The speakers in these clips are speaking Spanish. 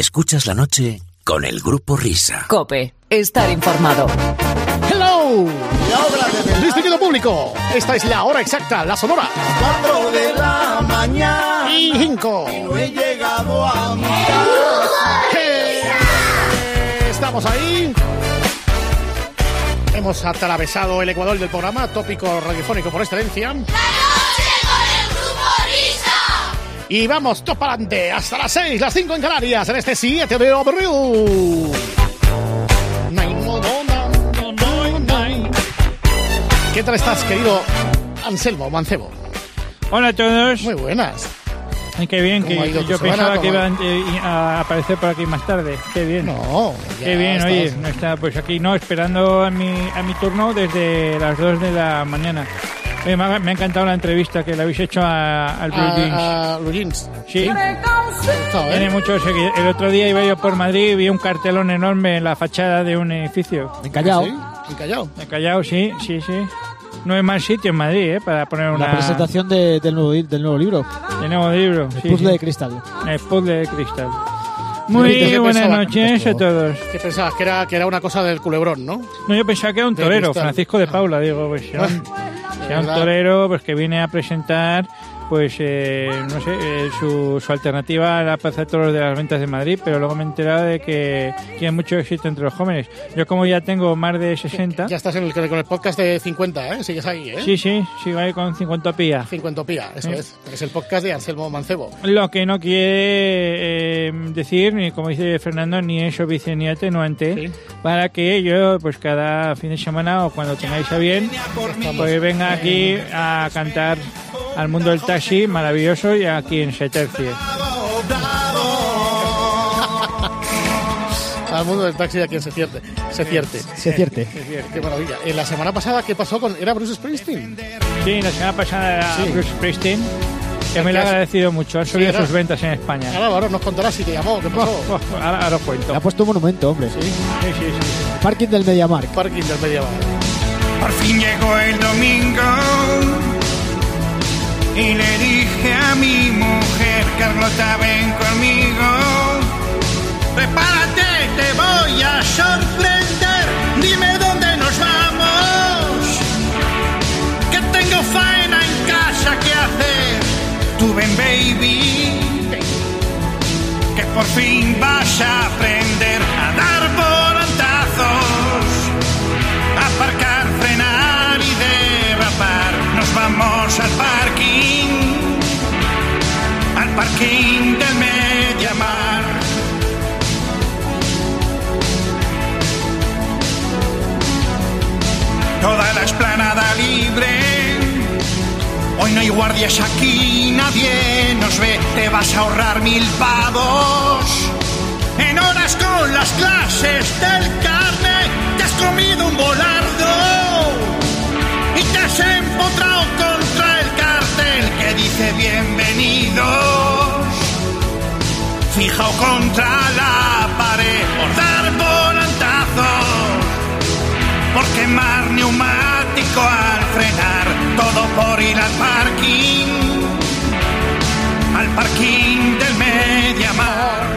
Escuchas la noche con el grupo Risa. Cope, estar informado. Hello. Distinguido público, esta es la hora exacta, la sonora. 4 de la mañana. Y 5. No he llegado a mi Estamos ahí. Hemos atravesado el ecuador del programa, tópico radiofónico por excelencia. Y vamos, top para adelante, hasta las 6, las 5 en Canarias, en este 7 de abril. ¿Qué tal estás, querido Anselmo Mancebo? Hola a todos. Muy buenas. Ay, qué bien, ¿Cómo ha que yo semana? pensaba que ¿Cómo ha- iban eh, a aparecer por aquí más tarde. Qué bien. No, Qué bien, oye, no está, pues aquí no, esperando a mi, a mi turno desde las 2 de la mañana. Oye, me, ha, me ha encantado la entrevista que le habéis hecho a- al Blue Jeans. A, a Blue Jeans. Sí, ¿eh? tiene muchos seguidores. El otro día iba yo por Madrid y vi un cartelón enorme en la fachada de un edificio. En Callao. ¿Sí? En Callao. En Callao, sí, sí, sí. No hay más sitio en Madrid, ¿eh? Para poner una... La presentación de- del, nuevo, del nuevo libro. de nuevo libro. El sí, puzzle sí. de cristal. El puzzle de cristal. ¿Qué Muy buenas noches a todos. ¿Qué pensabas? Que era, que era una cosa del culebrón, ¿no? No, yo pensaba que era un torero. Francisco de Paula, digo, pues será un, torero pues que viene a presentar pues eh, no sé, eh, su, su alternativa a la Plaza de Toros de las Ventas de Madrid, pero luego me he enterado de que tiene mucho éxito entre los jóvenes. Yo como ya tengo más de 60, Ya estás en el, con el podcast de 50, ¿eh? Sigues ahí, ¿eh? sí, sí, sigo ahí con 50 pía. 50 pía, eso Sí. es. Es el podcast de Anselmo Mancebo. Lo que no quiere eh, decir, ni como dice Fernando, ni es obvice ni atenuante, Sí. para que yo, pues cada fin de semana o cuando tengáis a bien, pues venga aquí a cantar al mundo del taxi maravilloso y aquí en Setercie. Al mundo del taxi a quien se cierte. Se cierte. Se cierte. Qué maravilla. En la semana pasada, ¿qué pasó con...? ¿Era Bruce Springsteen? Sí, la semana pasada era Sí. Bruce Springsteen, que me lo ha agradecido mucho, ha subido era. sus ventas en España. Ahora, ahora nos contarás si te llamó, ¿qué pasó? Oh, ahora, ahora os cuento. Le ha puesto un monumento, hombre. Sí, sí, sí. Parking del Mediamark. Parking del Medieval. Por fin llegó el domingo y le dije a mi mujer, Carlota, ven conmigo. Prepárate, te voy a sorprender. Dime dónde nos vamos. Que tengo faena en casa que hacer. Tú ven, baby. Que por fin vas a aprender a dar volantazos aparcar, frenar. Vamos al parking, al parking del Mediamar. Toda la esplanada libre. Hoy no hay guardias aquí, nadie nos ve. Te vas a ahorrar mil pavos. En horas con las clases del carne, te has comido un volardo y te has empotrado contra el cartel que dice bienvenidos. Fijao contra la pared por dar volantazos, por quemar neumático al frenar, todo por ir al parking, al parking del Mediamar.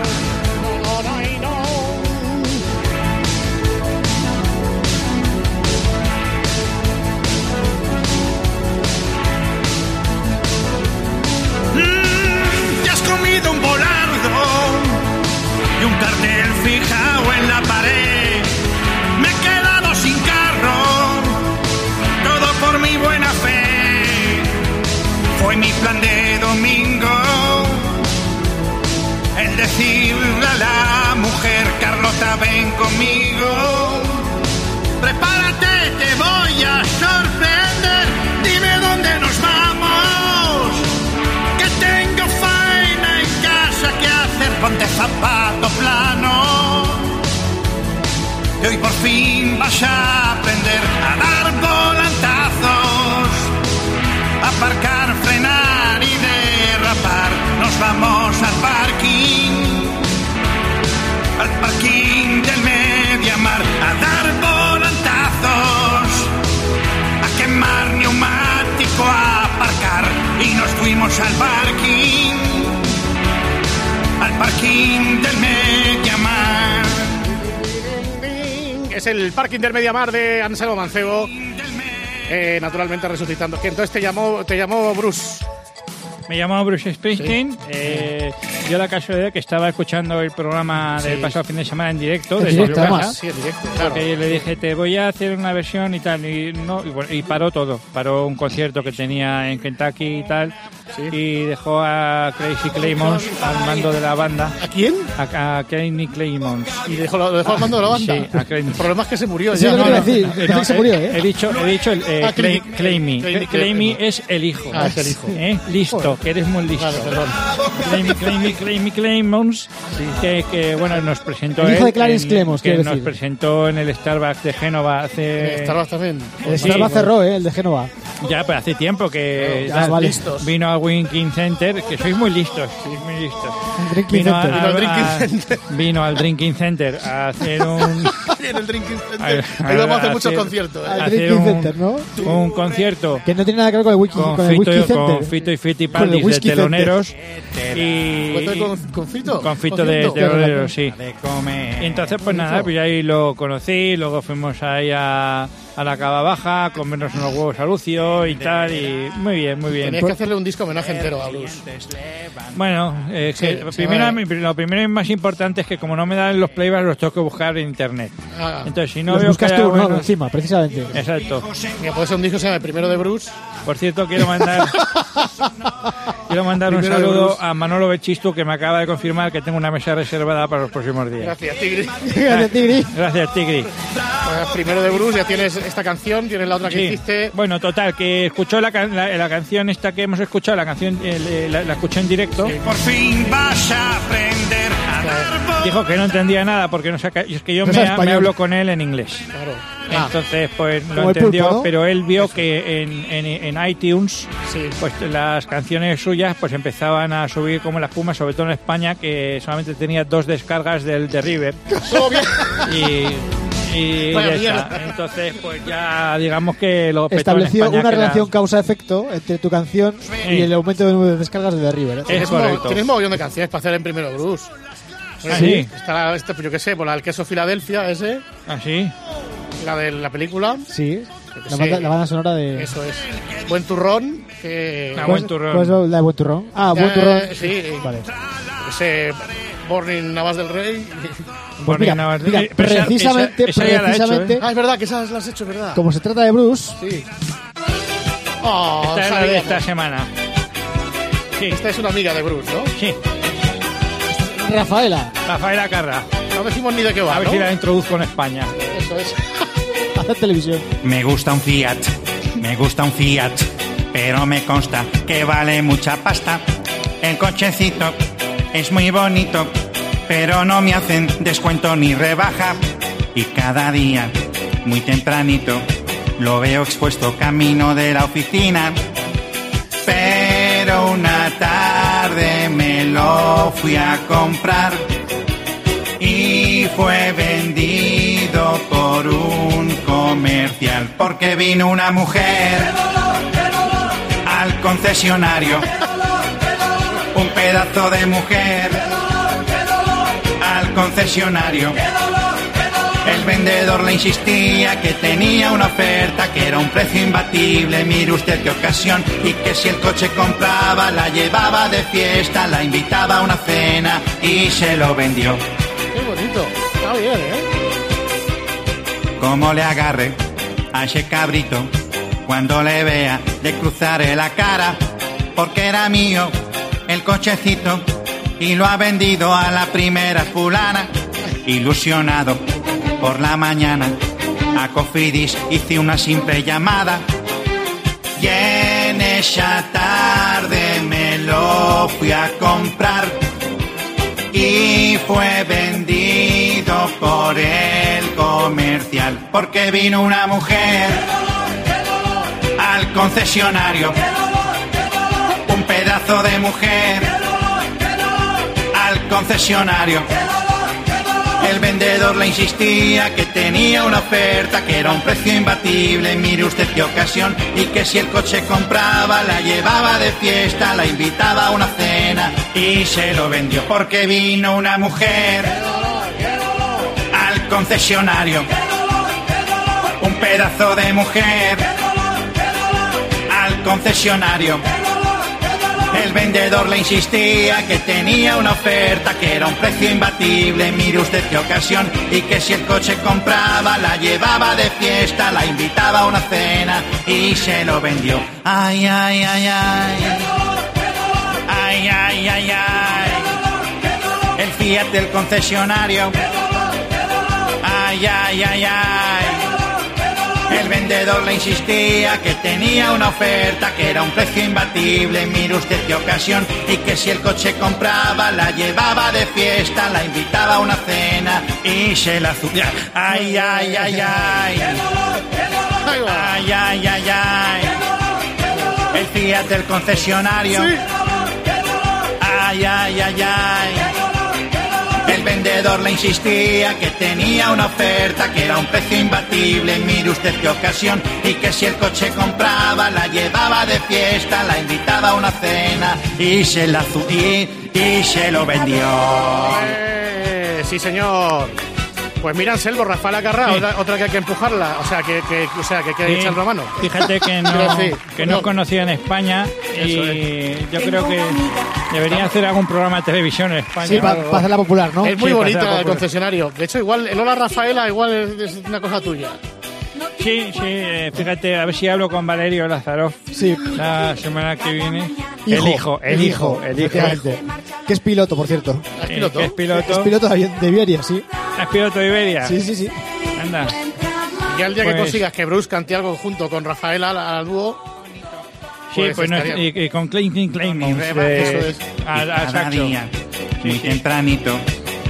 El decirle a la mujer, Carlota, ven conmigo. Prepárate, te voy a sorprender. Dime dónde nos vamos. Que tengo faena en casa que hacer. Ponte zapato plano. Y hoy por fin vas a aprender a dar volantazos. Aparcar, frenar y derrapar. Nos vamos al parking del Mediamar a dar volantazos, a quemar neumático, a aparcar y nos fuimos al parking, al parking del Mediamar. Es el parking del Mediamar de Anselmo Mancebo. Eh, naturalmente resucitando. Que entonces te llamó, te llamó Bruce. Me llamo Bruce Springsteen. Eh, yo la casualidad que estaba escuchando el programa del Sí. pasado fin de semana en directo, En desde directo, su casa. además. Sí, en directo, claro. Porque le dije, te voy a hacer una versión y tal. Y, no, y, bueno, y paró todo. Paró un concierto que tenía en Kentucky y tal. Y dejó a Crazy Claymons al mando de la banda. ¿A quién? A, a Crazy Claymons. Y dejó, lo dejó al mando de la banda. Sí, a Clay- El problema es que se murió Sí, ya. lo ¿no? a decir. Eh, que se he- murió, ¿eh? He dicho, he dicho el, eh, Ah, Clay- Clay- Clayme. Clay- Clayme Clay- es el hijo. Ah, es el hijo. ¿Eh? Listo, que eres muy listo. Vale, perdón. Clayme, Clayme, Clayme, Claymons, que, que, bueno, nos presentó El hijo de Clarence en- Clemons, que nos decir. presentó en el Starbucks de Génova hace... Starbucks también. El Sí, Starbucks cerró, ¿eh? El de Génova. Ya, pero hace tiempo que Ya, vale. listos. vino al Winking Center, que sois muy listos, sois muy listos. Vino, a- center. Vino al Drinking a- Center. vino al Drinking Center a hacer un... en el Drinking a- Center. Ahí vamos a hacer a muchos conciertos. ¿eh? Al Drinking un, Center, ¿no? un concierto Que no tiene nada que ver con el wiki, con, con, el wiki con center. Fito y Fiti Con el Paldis de center. teloneros y, ¿Cuenta y- con, con Fito? con Fito de teloneros, sí. Y entonces pues nada, pues ahí lo conocí, luego fuimos ahí a, a la cava baja, comernos unos huevos a Lucio y tal, y muy bien, muy bien. Tenías que hacerle un disco homenaje entero a Bruce. Bueno, eh, que Sí, primero, vale. lo primero y más importante es que como no me dan los playbacks los tengo que buscar en internet. Ah, Entonces si no Los veo buscas que tú, haya ¿no? buenos- Encima, precisamente. Exacto. mira, puede ser un disco se llama el primero de Bruce. Por cierto, quiero mandar quiero mandar un Primero de saludo a Manolo Bechistu que me acaba de confirmar que tengo una mesa reservada para los próximos días. Gracias, Tigri. Gracias, Tigri. Gracias, Tigri. Pues primero de Bruce, ya tienes esta canción, tienes la otra que Sí. hiciste. Bueno, total, que escuchó la, la, la canción esta que hemos escuchado, la canción eh, la, la escuchó en directo. Por fin vas a aprender a dar voz. Dijo que no entendía nada porque no saca, y es que yo No me, hablo con él en inglés. Claro. Ah, Entonces, pues lo entendió, pulpo, ¿no? pero él vio que en, en, en iTunes, sí. pues las canciones suyas pues empezaban a subir como la espuma, sobre todo en España, que solamente tenía dos descargas del de River. Todo bien. y, y ya está. Entonces, pues ya digamos que lo Estableció una relación causa-efecto entre tu canción y el aumento de número de descargas de The River. ¿eh? Es Tienes, mo- correcto. tienes mogollón de canciones para hacer en primero Bruce. Ah, sí. Está la, este, pues yo qué sé, por la del queso Filadelfia, ese, Así. la de la película. Sí. La banda, la banda sonora de... Eso es. Buen turrón, que. Ah, ¿Cómo Buen turrón. la de Buen Turrón? Ah, Buen Turrón. sí. Vale. Ese Born Navas del Rey. Pues mira, Navas- mira, Eh, pero esa- precisamente, esa- esa ya la he hecho, precisamente, ¿eh? Ah, es verdad, que esas las has hecho, es verdad. como se trata de Bruce, Sí. Oh, Esta es la de esta semana. Sí, Esta es una amiga de Bruce, ¿no? sí. Rafaela, Rafaela Carra. No decimos ni de qué va, A ver ¿no? si la introduzco en España. Eso es. hace televisión. Me gusta un Fiat, me gusta un Fiat, pero me consta que vale mucha pasta. El cochecito es muy bonito, pero no me hacen descuento ni rebaja. Y cada día, muy tempranito, lo veo expuesto camino de la oficina. Pero una tarde me lo fui a comprar y fue vendido por un comercial porque vino una mujer al concesionario un pedazo de mujer al concesionario el vendedor le insistía que tenía una oferta, que era un precio imbatible, mire usted qué ocasión, y que si el coche compraba, la llevaba de fiesta, la invitaba a una cena y se lo vendió. Qué bonito. Está bien, ¿eh? Como le agarre a ese cabrito cuando le vea le cruzaré la cara porque era mío el cochecito y lo ha vendido a la primera fulana. Ilusionado por la mañana a Cofidis hice una simple llamada. Y en esa tarde me lo fui a comprar y fue vendido por el comercial porque vino una mujer al concesionario de mujer al concesionario. El vendedor le insistía que tenía una oferta, que era un precio imbatible, mire usted qué ocasión, y que si el coche compraba, la llevaba de fiesta, la invitaba a una cena y se lo vendió. Porque vino una mujer al concesionario, un pedazo de mujer al concesionario. El vendedor le insistía que tenía una oferta, que era un precio imbatible, mire usted qué ocasión, y que si el coche compraba, la llevaba de fiesta, la invitaba a una cena y se lo vendió. Ay, ay, ay, ay. Ay, ay, ay, ay. El Fiat del concesionario. Ay, ay, ay, ay. El vendedor le insistía que tenía una oferta, que era un precio imbatible, mire usted qué ocasión, y que si el coche compraba, la llevaba de fiesta, la invitaba a una cena y se la azulaba. Ay, ay, ay, ay. Ay, ay, ay, ay. El Fiat del concesionario. Ay, ay, ay, ay. Vendedor le insistía que tenía una oferta, que era un precio imbatible, mire usted qué ocasión, y que si el coche compraba, la llevaba de fiesta, la invitaba a una cena, y se la y, y se lo vendió. Eh, sí, señor. Pues mira, Anselmo, Rafael Acarra, Sí. otra, otra que hay que empujarla. O sea, que, que, o sea, que hay que Sí, echarle la mano. Fíjate que no, que no no. conocía en España y yo creo que debería hacer algún programa de televisión en España. Sí, para algo. hacerla popular, ¿no? Es muy pasea el concesionario. De hecho, igual, el Hola Rafaela igual es, es una cosa tuya. Sí, sí, eh, fíjate, a ver si hablo con Valerio Lázaro Sí. la semana que viene. Hijo, el hijo, el hijo, el hijo. efectivamente. Que es piloto, por cierto. ¿Es Eh, piloto? que es piloto. Es piloto de de Iberia, sí. ¿Es piloto de Iberia? Sí, sí, sí. Anda. Y al día que Pues- consigas que Bruce cante algo junto con Rafaela al, al dúo, Sí, Pues pues no, y, y con Clinton Claymont. Eso es. A, a Cada saxo. día, muy sí. tempranito,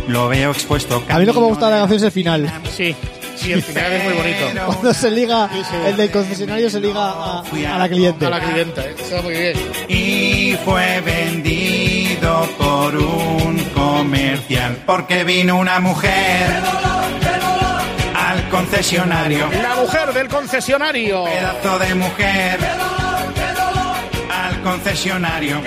lo veo expuesto. A mí lo que me gusta de la canción es el final. sí, sí, el final es muy bonito. Cuando se liga, el del concesionario se liga a, a la cliente. A la clienta, ¿eh? Eso muy bien. y fue vendido por un comercial porque vino una mujer al concesionario La mujer del concesionario. pedazo de mujer al concesionario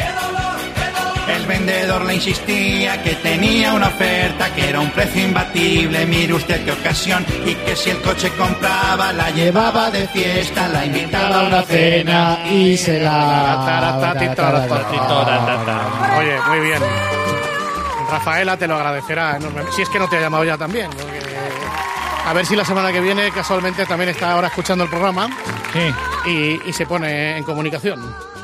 el vendedor le insistía que tenía una oferta, que era un precio imbatible, mire usted qué ocasión, y que si el coche compraba, la llevaba de fiesta, la invitaba a una cena y se la... Oye, muy bien. Rafaela te lo agradecerá enormemente. Si es que no te ha llamado ya también. porque- A ver si la semana que viene casualmente también está ahora escuchando el programa Sí. y, y se pone en comunicación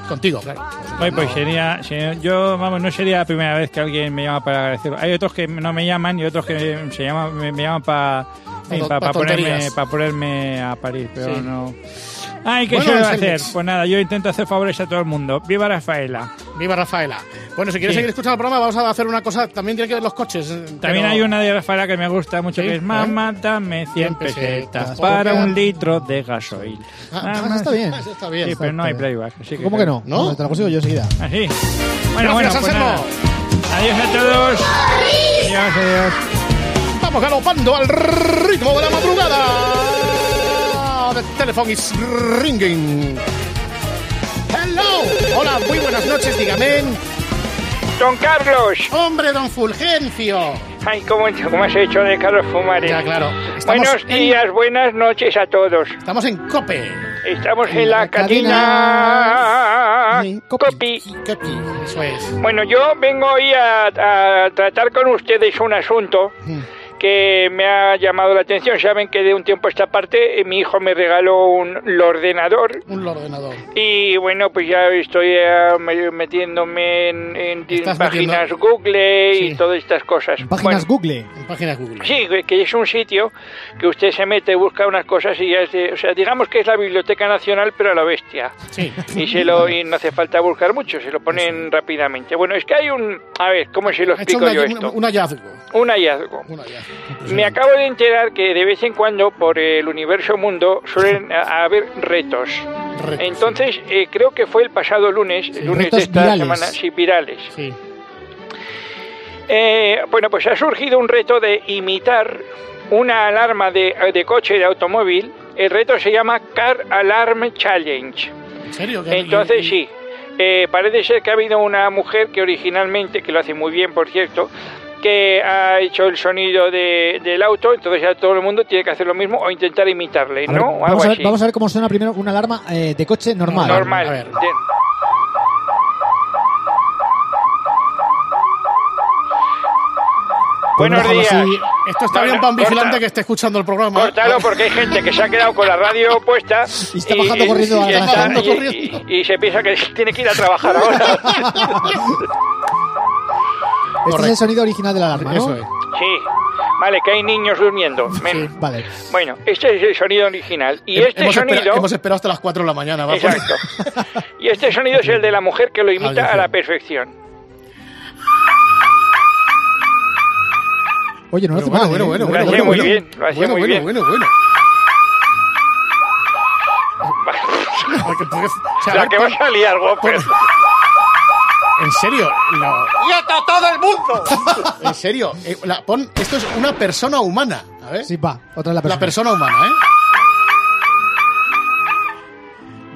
contigo, claro. Oye, pues sería, sería- yo, vamos, no sería la primera vez que alguien me llama para agradecer. Hay otros que no me llaman y otros que se llaman, me, me llaman para Pa- para pa ponerme, tonterías. pa ponerme a parir, pero Sí. no. Ay, ¿qué Bueno, se va a Anselmix. hacer? Pues nada, yo intento hacer favores a todo el mundo. ¡Viva Rafaela! Viva Rafaela. Bueno, si quieres Sí. seguir escuchando el programa, vamos a hacer una cosa. También tiene que ver los coches. eh, También pero- hay una de Rafaela que me gusta mucho Sí, que es ¿eh? Mamá, dame 100 100 pesetas por para cada- un litro de gasoil. Ah, Mamá- está bien. Eso está bien. Sí, pero no hay playback. así ¿Cómo que no? ¿No? Te lo consigo yo enseguida. Así. Bueno, Gracias, bueno, pues. Adiós a todos. Adiós, adiós. Vamos galopando al ritmo de la madrugada. The telephone is ringing. Hello. Hola, muy buenas noches, dígame. Don Carlos. Hombre, don Fulgencio. Ay, ¿cómo, cómo has hecho de Carlos Fumares? Ya, claro. Estamos Buenos en- días, buenas noches a todos. Estamos en COPE. Estamos en, En la la cadena En. Copi, eso es. Bueno, yo vengo hoy a, a tratar con ustedes un asunto Mm. Que me ha llamado la atención. Saben que de un tiempo a esta parte eh, mi hijo me regaló un ordenador Un ordenador. y bueno, pues ya estoy eh, me- metiéndome en, páginas metiendo- Google y Sí. todas estas cosas. Páginas Bueno, Google. En página Google. Sí, que es un sitio que usted se mete, busca unas cosas y ya es de, o sea, digamos que es la Biblioteca Nacional, pero a la bestia. Sí. Y se lo y no hace falta buscar mucho, se lo ponen rápidamente. Bueno, es que hay un, a ver, ¿cómo se lo explico yo esto? un hallazgo. Un hallazgo. Un hallazgo. Me acabo de enterar que de vez en cuando por el universo mundo suelen haber retos. Retos, Entonces, eh, creo que fue el pasado lunes, el lunes retos de esta virales. semana, sí, virales. Sí. Eh, bueno, pues ha surgido un reto de imitar una alarma de, de coche de automóvil. El reto se llama Car Alarm Challenge. ¿En serio? ¿Que- Entonces sí, eh, parece ser que ha habido una mujer que originalmente, que lo hace muy bien por cierto, que ha hecho el sonido de- del auto, entonces ya todo el mundo tiene que hacer lo mismo o intentar imitarle, A ver, ¿no? Algo vamos, a ver, así. vamos a ver cómo suena primero una alarma eh, de coche normal. Normal. A ver. De- Buenos déjalo días. así. Esto está No, bien no, para un vigilante corta. que esté escuchando el programa. Córtalo porque hay gente que se ha quedado con la radio puesta Y está bajando corriendo a la y, corriendo. y- y se piensa que tiene que ir a trabajar ahora. Este es el sonido original de la alarma, ¿no? Eso es. Sí, vale, que hay niños durmiendo. Men. Vale. Bueno, este es el sonido original. Y este hemos, espera- sonido... hemos esperado hasta las 4 de la mañana. va Exacto. Y este sonido es el de la mujer que lo imita a la perfección. Oye, no lo hace Bueno, mal, bueno, ¿eh? bueno, Lo bueno, bueno, muy bueno. bien, lo hacía Bueno, muy bueno, bien. bueno, bueno. Porque- porque- o sea, a La que vas a liar, Whopper. En serio, no. ¡Quieto todo el mundo! En serio, eh, la- pon, esto es una persona humana. A ver. Sí, va. Otra es la persona. La persona humana, ¿eh?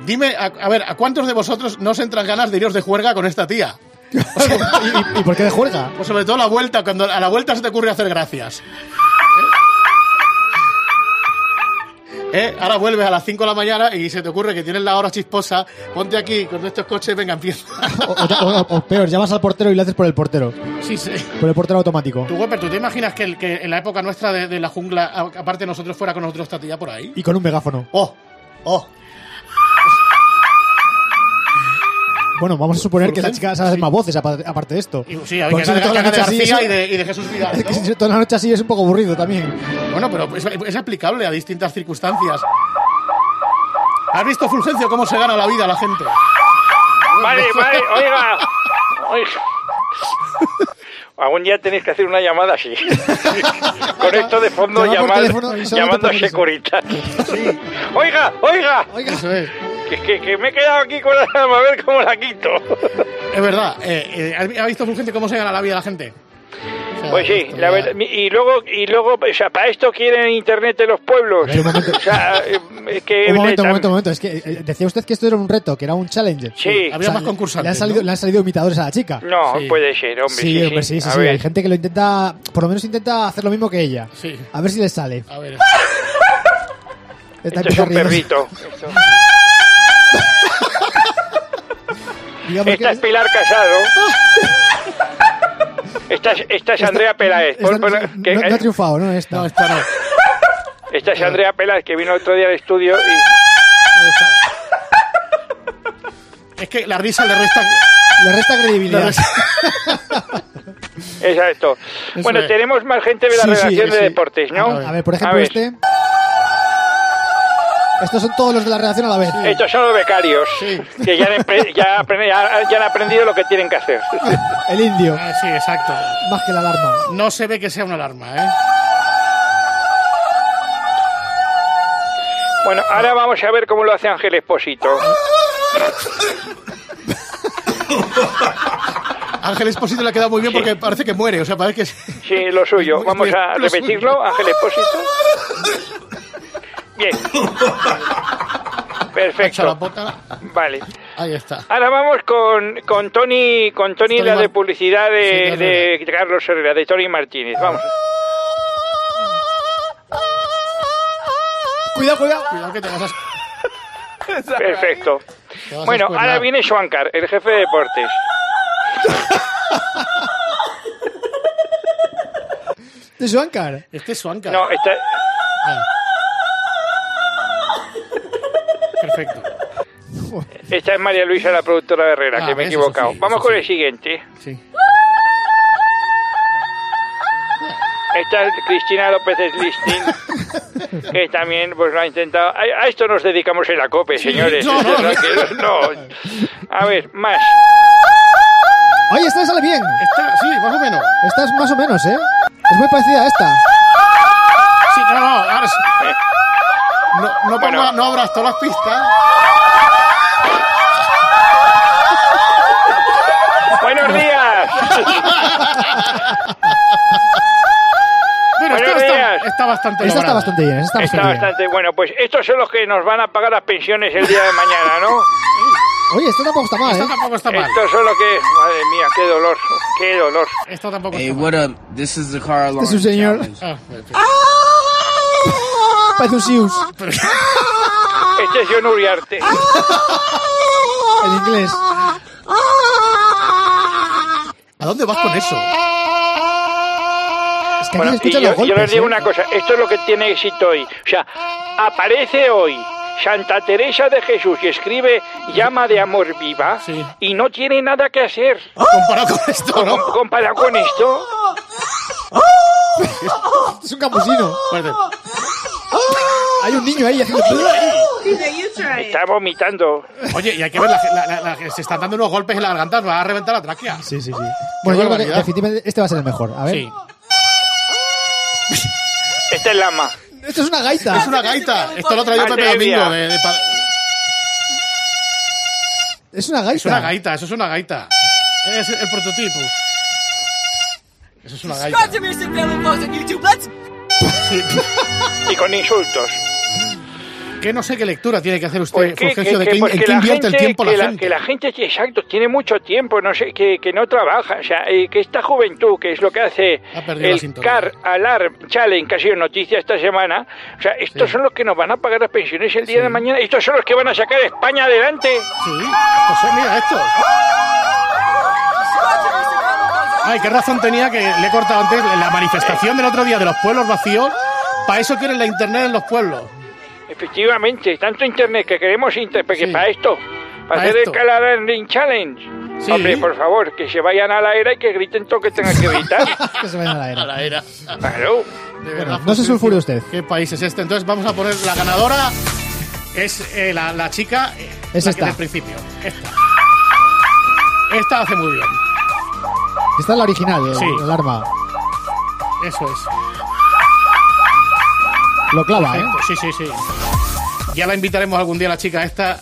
Dime, a, a ver, ¿a cuántos de vosotros no os entran ganas de iros de juerga con esta tía? ¿Y, y- y por qué de juerga? Pues sobre todo a la vuelta, cuando a la vuelta se te ocurre hacer gracias. ¿Eh? Ahora vuelves a las 5 de la mañana y se te ocurre que tienes la hora chisposa, ponte aquí con estos coches, venga, empieza. O, o- o- o peor, llamas al portero y le haces por el portero. Sí, sí. Por el portero automático. Tú, Wepper, ¿tú te imaginas que, el- que en la época nuestra de, de la jungla, aparte de nosotros, fuera con nosotros tía por ahí? Y con un megáfono. ¡Oh! ¡Oh! Bueno, vamos a suponer que la chica sabe hacer más voces apa- aparte de esto. Y, sí, a ver, que toda que la noche así, y de, y de Jesús Vidal. Toda la noche así es un poco aburrido también. Bueno, pero es, es aplicable a distintas circunstancias. ¿Has visto, Fulgencio, cómo se gana la vida la gente? Vale, vale, oiga. Oiga. Algún día tenéis que hacer una llamada así. Con esto de fondo llamar- llamando a. Securitas. Oiga, oiga. Oiga, Eso es. Que, que- que me he quedado aquí con la llama, a ver cómo la quito. Es verdad. Eh, eh, ¿Has visto, Fulgencio, cómo se gana la vida la gente? O sea, Pues sí, la verdad. Y luego, y luego, o sea, para esto quieren internet de los pueblos. Un momento. O sea, eh, que un momento, un momento, un momento. Es que eh, decía usted que esto era un reto, que era un challenge. Sí. Había más le- concursantes, Le han salido, ¿no? le han salido imitadores a la chica. No, Sí. puede ser, hombre. Sí, hombre, sí, sí, A sí. ver. Hay gente que lo intenta, por lo menos intenta hacer lo mismo que ella. Sí. A ver si le sale. A ver. Esta Esto es un perrito. Esto. Digamos Esta es Pilar Casado. Esta es, esta es Andrea Peláez. esta Pon- no, que- no- no ha triunfado, ¿no? Esta. No, esta no. esta es Andrea Peláez que vino el otro día al estudio y Es que la risa le resta. Le resta le credibilidad. resta- exacto. Bueno, es. tenemos más gente de la Sí, sí, redacción de sí. deportes, ¿no? A A ver, por ejemplo, A ver. este. Estos son todos los de la redacción a la vez. Estos son los becarios Sí. que ya han, empre- ya, aprend- ya- ya han aprendido lo que tienen que hacer. El indio. Ah, sí, exacto. Más que la alarma. No se ve que sea una alarma, ¿eh? Bueno, ahora vamos a ver cómo lo hace Ángel Espósito. Ángel Esposito le ha quedado muy bien porque parece que muere. O sea, parece que. Sí, lo suyo. Vamos a repetirlo, Ángel Espósito. Bien. Ha hecho la Perfecto. Vale. Ahí está. Ahora vamos con, con Tony, con Tony, la de publicidad Sí, de, Carlos Herrera, de Tony Martínez. Vamos. Cuidado, cuidado. Cuidado que te vas a. Perfecto. te vas a Bueno, ahora viene Schwankar, el jefe de deportes. De Swankar. Este es Swanka. No, está, Ah. Perfecto. esta es María Luisa, la productora de Herrera, Ah, que me he equivocado. sí, Vamos con sí. el siguiente. Sí. Esta es Cristina López Listing, que también pues lo ha intentado. A, a esto nos dedicamos en la COPE, señores. no, no, no. A ver, más. Oye, esta le sale bien. Esta, sí, más o menos. Esta es más o menos, ¿eh? Es muy parecida a esta. Sí, no, no, ahora sí. No, no, Bueno. ponga- no abras todas las pistas. Buenos días. Esta, está, bastante Esta está bastante bien. Esta está Está bastante bien. bueno. Pues estos son los que nos van a pagar las pensiones el día de mañana, ¿no? Oye, esto tampoco está mal, Esto ¿eh? tampoco está mal. Esto solo que... Madre mía, qué dolor, qué dolor. Esto tampoco Hey, está what mal. up? This is the car alarm. Este es un señor. challenge. Ah, en fin. Parece un Sius. Este es John Uriarte. En inglés. ¿A dónde vas con eso? Es que Bueno, aquí se y escuchan yo, los yo golpes. les digo ¿eh? una cosa, esto es lo que tiene éxito hoy. O sea, aparece hoy Santa Teresa de Jesús y escribe llama de amor viva Sí. y no tiene nada que hacer. Comparado con esto, ¿no? Com- Comparado con esto, Es un campusino. Fuerte. Hay un niño ahí haciendo... está vomitando. Oye, y hay que ver, la, la- la- se están dando unos golpes en la garganta, va a reventar la tráquea. Sí, sí, sí. Bueno, yo creo que definitivamente este va a ser el mejor. A ver. Sí. Este es Lama. Esto es una gaita. Es una gaita. Esto lo traía Pepe. Domingo. de- de pa- Es una gaita. Es una gaita, eso es una gaita. Es el prototipo. Eso es una gaita. Sí. Y con insultos. Que no sé qué lectura tiene que hacer usted, Pues que, Fulgencio, que- de que qué, en qué invierte el gente- tiempo que la la, gente. que la gente, sí, exacto, tiene mucho tiempo, no sé, que, que no trabaja. O sea, eh, que esta juventud, que es lo que hace Ha perdido la el. CAR Alarm Challenge, que ha sido noticia esta semana, o sea, estos son los que nos van a pagar las pensiones el día de mañana. Estos son los que van a sacar a España adelante. Sí, José, mira esto. Ay, qué razón tenía que le he cortado antes la manifestación del otro día de los pueblos vacíos. Para eso quieren la internet en los pueblos. Efectivamente, tanto internet que queremos internet, porque Sí. para esto, para Pa' hacer esto. el CAR Alarm Challenge. Sí. Hombre, por favor, que se vayan a la era y que griten todo lo que tengan que gritar. Que se vayan a la era. la era. claro. De verdad, no se Fulgencio, sulfure usted. ¿Qué país es este? Entonces vamos a poner la ganadora. Es eh, la, la chica. eh, Es la que esta. del principio. Esta. Esta hace muy bien. Esta es la original, el, Sí. el arma. Eso es. Lo clava, ¿eh? Sí, sí, sí. Ya la invitaremos algún día a la chica esta.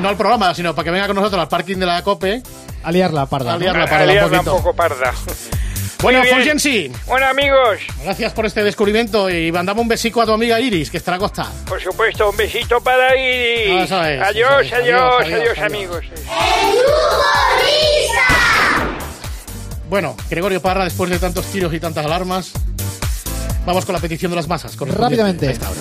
No al programa, sino para que venga con nosotros al parking de la COPE. A liarla, parda. A liarla. A parda un liarla un poquito. poco parda. Bueno. Fulgenci, Bueno, amigos, gracias por este descubrimiento y mandamos un besico a tu amiga Iris, que estará acostada. por supuesto, un besito para Iris. Es, adiós, es. adiós, Adiós, adiós, adiós, amigos. Bueno, Gregorio Parra, después de tantos tiros y tantas alarmas, vamos con la petición de las masas. Rápidamente. a esta hora.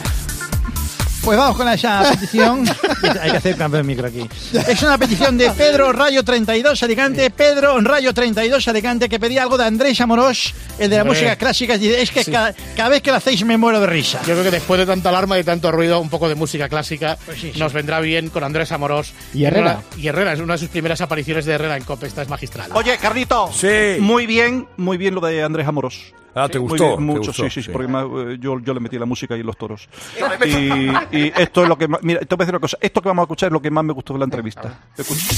Pues vamos con esa petición. Hay que hacer cambio de micro aquí. Es una petición de Pedro Rayo 32 Alicante. Pedro Rayo 32 Alicante que pedía algo de Andrés Amorós, el de la Hombre. música clásica. y Es que Sí. cada, cada vez que lo hacéis me muero de risa. Yo creo que después de tanta alarma y tanto ruido, un poco de música clásica Pues sí, sí. nos vendrá bien con Andrés Amorós. Y Herrera. Una- Y Herrera, es una de sus primeras apariciones de Herrera en COPE, esta es magistral. Oye, Carlito. Sí. Muy bien, muy bien lo de Andrés Amorós. Ah, ¿te gustó? bien, ¿Te mucho, gustó? sí, sí, sí, Sí. porque me- eh, yo, yo le metí la música y los toros. Y, y esto es lo que más, mira, te voy a decir una cosa, esto que vamos a escuchar es lo que más me gustó de la entrevista.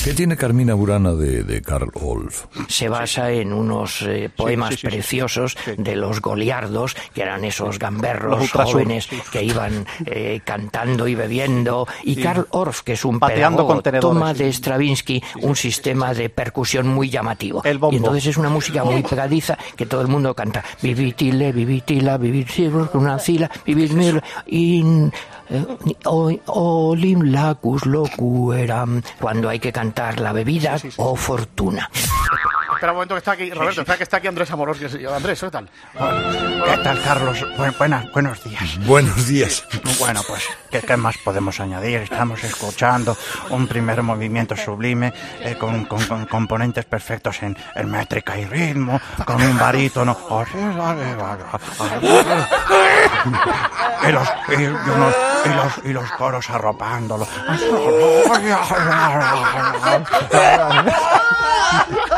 ¿Qué tiene Carmina Burana de, de Karl Wolf? se basa en unos eh, poemas sí, sí, sí. preciosos Sí. de los goliardos, que eran esos gamberros jóvenes sí. que iban eh, cantando y bebiendo. Y Sí. Karl Orff, que es un Pateando pedagogo, toma sí. de Stravinsky un sistema de percusión muy llamativo. El bombo. Y entonces es una música muy pegadiza que todo el mundo canta. Vivitile, vivitila, vivir una fila, vivir mil, in... eh, Olim lacus locueram, cuando hay que cantar la bebida o fortuna. Espera un momento que está aquí, Roberto, espera que está aquí Andrés Amorós. Que se- Andrés, ¿qué tal? ¿Qué tal, Carlos? Bu- buenas, buenos días. Buenos días. Bueno, pues, ¿qué, qué más podemos añadir? Estamos escuchando un primer movimiento sublime eh, con, con- con componentes perfectos en, en métrica y ritmo, con un barítono. Y los, y, y unos- y los, y los coros arropándolo.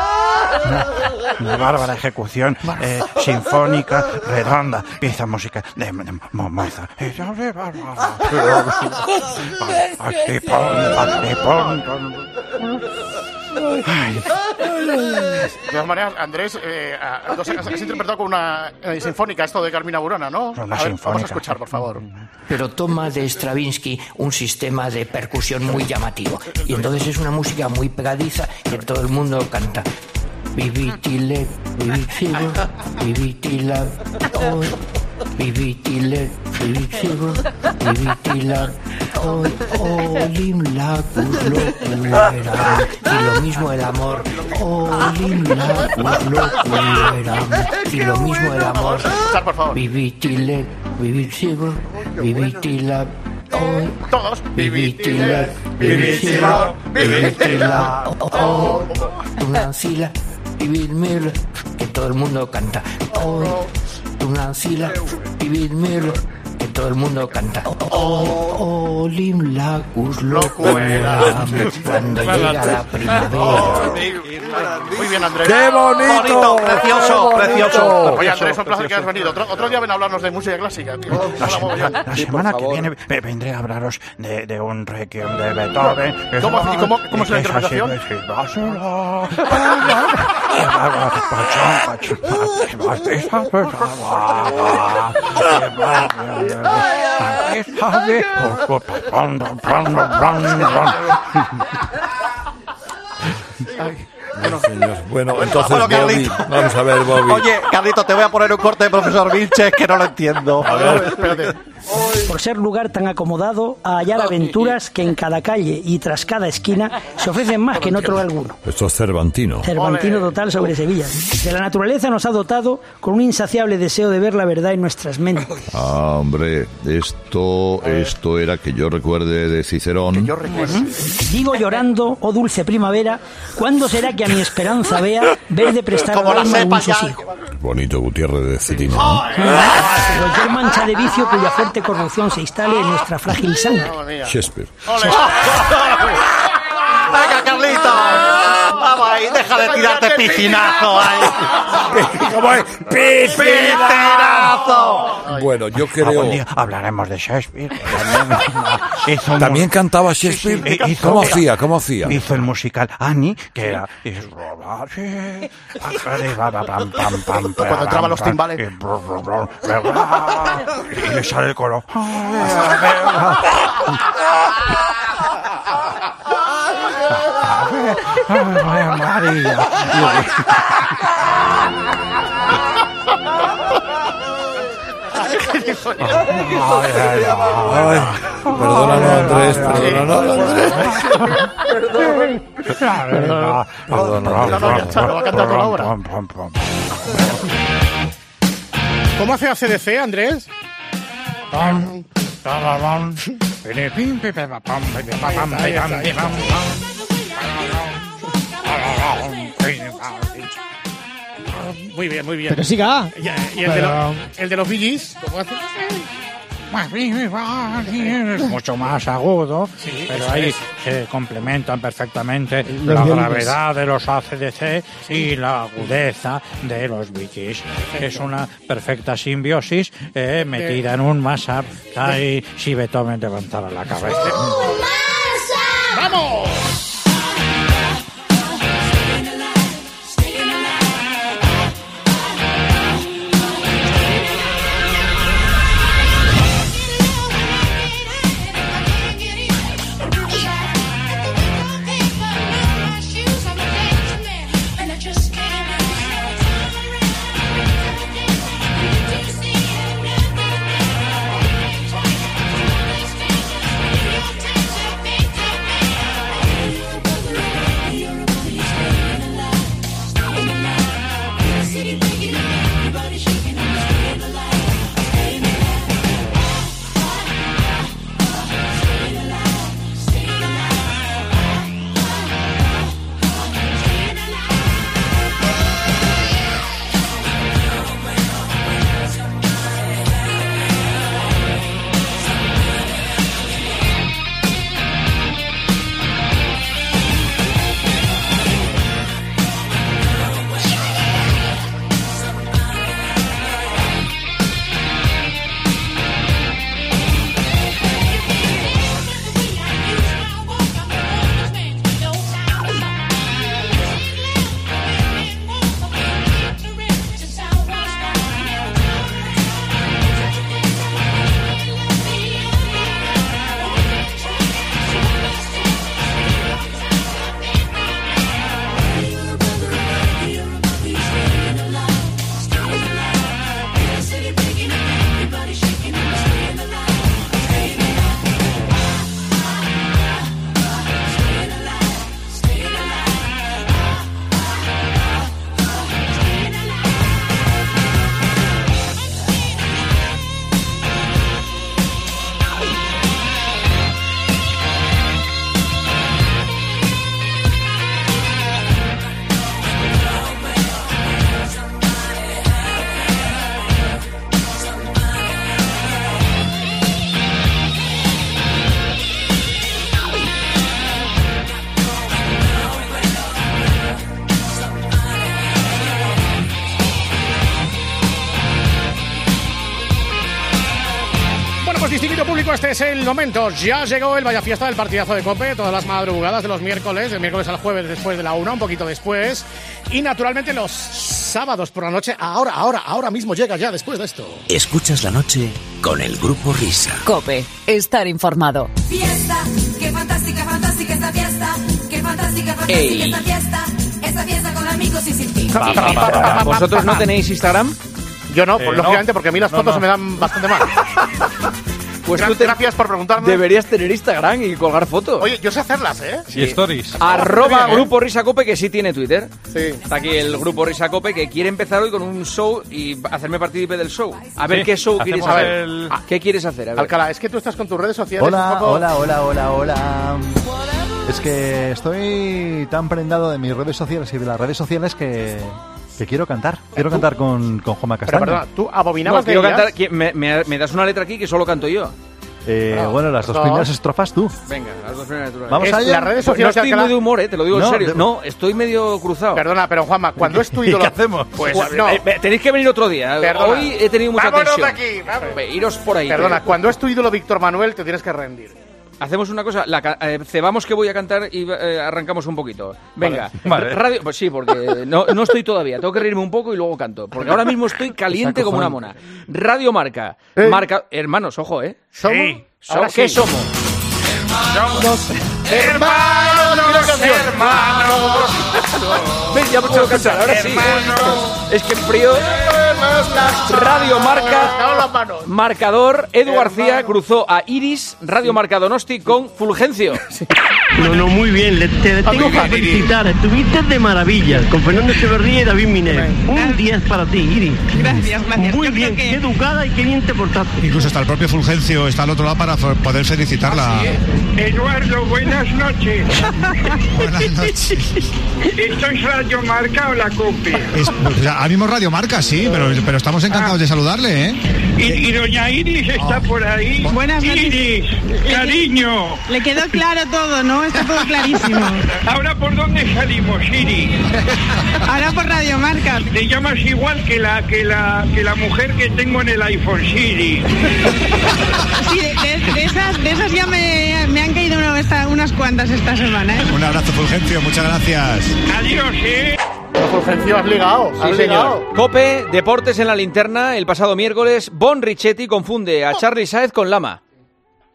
Una bárbara ejecución eh, sinfónica, redonda, pieza música de, de. Y. Ay, De todas maneras, Andrés, eh, a- has, has interpretado con una eh, sinfónica esto de Carmina Burana, ¿no? Una A ver, Vamos a sinfónica. escuchar, por favor. pero toma de Stravinsky un sistema de percusión muy llamativo. Y entonces es una música muy pegadiza que todo el mundo canta. Vivitile, vivitile, vivitila, oh, vivitile, vivitile, vivitila, Hoy, olim lacus locueram. Y lo mismo el amor. Olim lacus locueram. Y lo mismo el amor. Vivitile, vivitile, vivitila. Hoy. Todos. Vivitile, vivitila, vivitila. Oh, una ancila, vivir mil. Que todo el mundo canta. Hoy. Una ancila, vivir mil. Todo el mundo canta. Oh, olim lacus locueram. Cuando llega la primavera. Muy bien, Andrés. ¡Qué bonito! precioso, ¡Qué precioso. Oye, Andrés, un placer que has venido. Otro, otro día ven a hablarnos de música clásica, tío. La semana, la semana que viene ve- vendré a hablaros de, de un requiem de Beethoven. ¿Cómo- y cómo- cómo es la interpretación? Sí, Señor. Bueno, entonces, Bueno, Bobby, Carlito. vamos a ver, Bobby. Oye, Carlito, te voy a poner un corte de profesor Vilches que no lo entiendo. A ver, Por ser lugar tan acomodado a hallar aventuras que en cada calle y tras cada esquina se ofrecen más que en otro alguno. Esto es Cervantino. Cervantino total sobre Sevilla. De la naturaleza nos ha dotado con un insaciable deseo de ver la verdad en nuestras mentes. Ah, hombre, esto, esto era que yo recuerde de Cicerón. Digo llorando, oh dulce primavera, ¿cuándo será que a mi esperanza vea ver de prestar Como la alma? Bonito Gutiérrez de Cetina. Cualquier mancha de vicio cuya fuerte corrupción se instale en nuestra frágil sangre. Shakespeare. Venga, Carlito. Deja de tirarte piscinazo ahí. ¿Cómo es? ¡Piscinazo! Bueno, yo Algún creo. día hablaremos de Shakespeare. También, hizo un- ¿También cantaba Shakespeare? Sí, hizo- ¿Cómo hacía? ¿Cómo hacía? Hizo el musical Annie, que era... Cuando entraban los timbales. Y le sale el coro. Ay, María. Ay, ay, ay. Ay, perdónanos, Andrés, perdónanos, Andrés. Toda la obra. ¿Cómo hace ACDC, Andrés? Muy bien, muy bien. Pero siga. Y, y el, de los, el de los Gees, ¿cómo hace? Es mucho más agudo, pero ahí es. se complementan perfectamente Los la violines. gravedad de los ACDC y la agudeza de los Bee Gees. Es una perfecta simbiosis eh, metida en un mashup que hay si Beethoven levantara la cabeza. ¡Vamos! Es el momento. Ya llegó el Vaya Fiesta del partidazo de Cope, todas las madrugadas de los miércoles, del miércoles al jueves después de la una, un poquito después. Y naturalmente los sábados por la noche, ahora, ahora, ahora mismo llega ya después de esto. Escuchas la noche con el Grupo Risa. Cope, estar informado. Fiesta, qué fantástica, fantástica esta fiesta. Qué fantástica, fantástica Ey. esta fiesta. Esta fiesta con amigos y sin ti. ¿Vosotros no tenéis Instagram? Yo no, Eh, pues, no. lógicamente, porque a mí las No, fotos no. me dan bastante mal. Pues Gra- tú te- Gracias por preguntarme. Deberías tener Instagram y colgar fotos. Oye, yo sé hacerlas, ¿eh? Sí. Arroba Bien, ¿eh? Grupo Risa Cope, que sí tiene Twitter. Sí. Está aquí el Grupo Risa Cope, que quiere empezar hoy con un show y hacerme partícipe del show. A ver Sí. qué show quieres hacer. el- Ah, ¿Qué quieres hacer? A ver. Alcalá, es que tú estás con tus redes sociales. Hola, un poco- hola, hola, hola, hola. Es que estoy tan prendado de mis redes sociales y de las redes sociales que, que quiero cantar. Quiero cantar con, con Joma Pero Castaño. perdona, tú No, abominabas de quiero ellas? cantar. qui- Me, me- me das una letra aquí que solo canto yo. Eh, Ah, bueno, las dos no. primeras estrofas tú. Venga, las dos primeras letras. Vamos Es allá. las redes no sociales de estoy Alcalá- muy de humor, eh, te lo digo No, en serio. de- No, estoy medio cruzado. Perdona, pero Juanma, cuando es tu ídolo... ¿Qué hacemos? Pues Pues, no. eh, eh, tenéis que venir otro día. Perdona. Hoy he tenido mucha Vámonos tensión. de aquí, vamos. Ve, Iros por ahí. Perdona, cuando es tu ídolo Víctor Manuel, te tienes que rendir. Hacemos una cosa, la, ca- eh, cebamos que voy a cantar y eh, arrancamos un poquito. Venga, Vale. radio, pues sí, porque no, no estoy todavía, tengo que reírme un poco y luego canto, porque ahora mismo estoy caliente como una mona. Radio Marca, marca, hermanos, ojo, ¿eh? ¿Somos? So- Ahora ¿Qué sí. somos? Somos hermanos, hermanos. ¿Ves? Ya me tengo que cantar, ahora sí. Es que en frío. Radio Marca. Marcador, Edu García cruzó a Iris, Radio Marca Donosti con Fulgencio. No, no, muy bien. Le, te tengo que felicitar. Estuviste de maravilla con Fernando Echeverría y David Miner. Un 10 para ti, Iris. Gracias, gracias. Muy bien, que- qué educada y qué bien te portaste. Incluso hasta el propio Fulgencio está al otro lado para poder felicitarla. Eduardo, buenas noches. Buenas noches. ¿Esto es Radio Marca o la COPE? Es, pues, ahora mismo Radio Marca, sí, pero, pero estamos encantados de saludarle, ¿eh? ¿Y, y doña Iris está por ahí? Buenas noches. Iris, cariño. Le quedó claro todo, ¿no? Está todo clarísimo. ¿Ahora por dónde salimos, Iris? Ahora por Radio Marca. Te llamas igual que la, que la, que la mujer que tengo en el iPhone, Siri. Sí, de, de- de esas, de esas ya me, me han caído una- esta- unas cuantas esta semana, ¿eh? Un abrazo, Fulgencio, muchas gracias. Adiós, ¿eh? Fulgencio, has ligado. Sí, señor. Cope, Deportes en la linterna. El pasado miércoles, Bon Richetti confunde a Charlie Saez con Lama.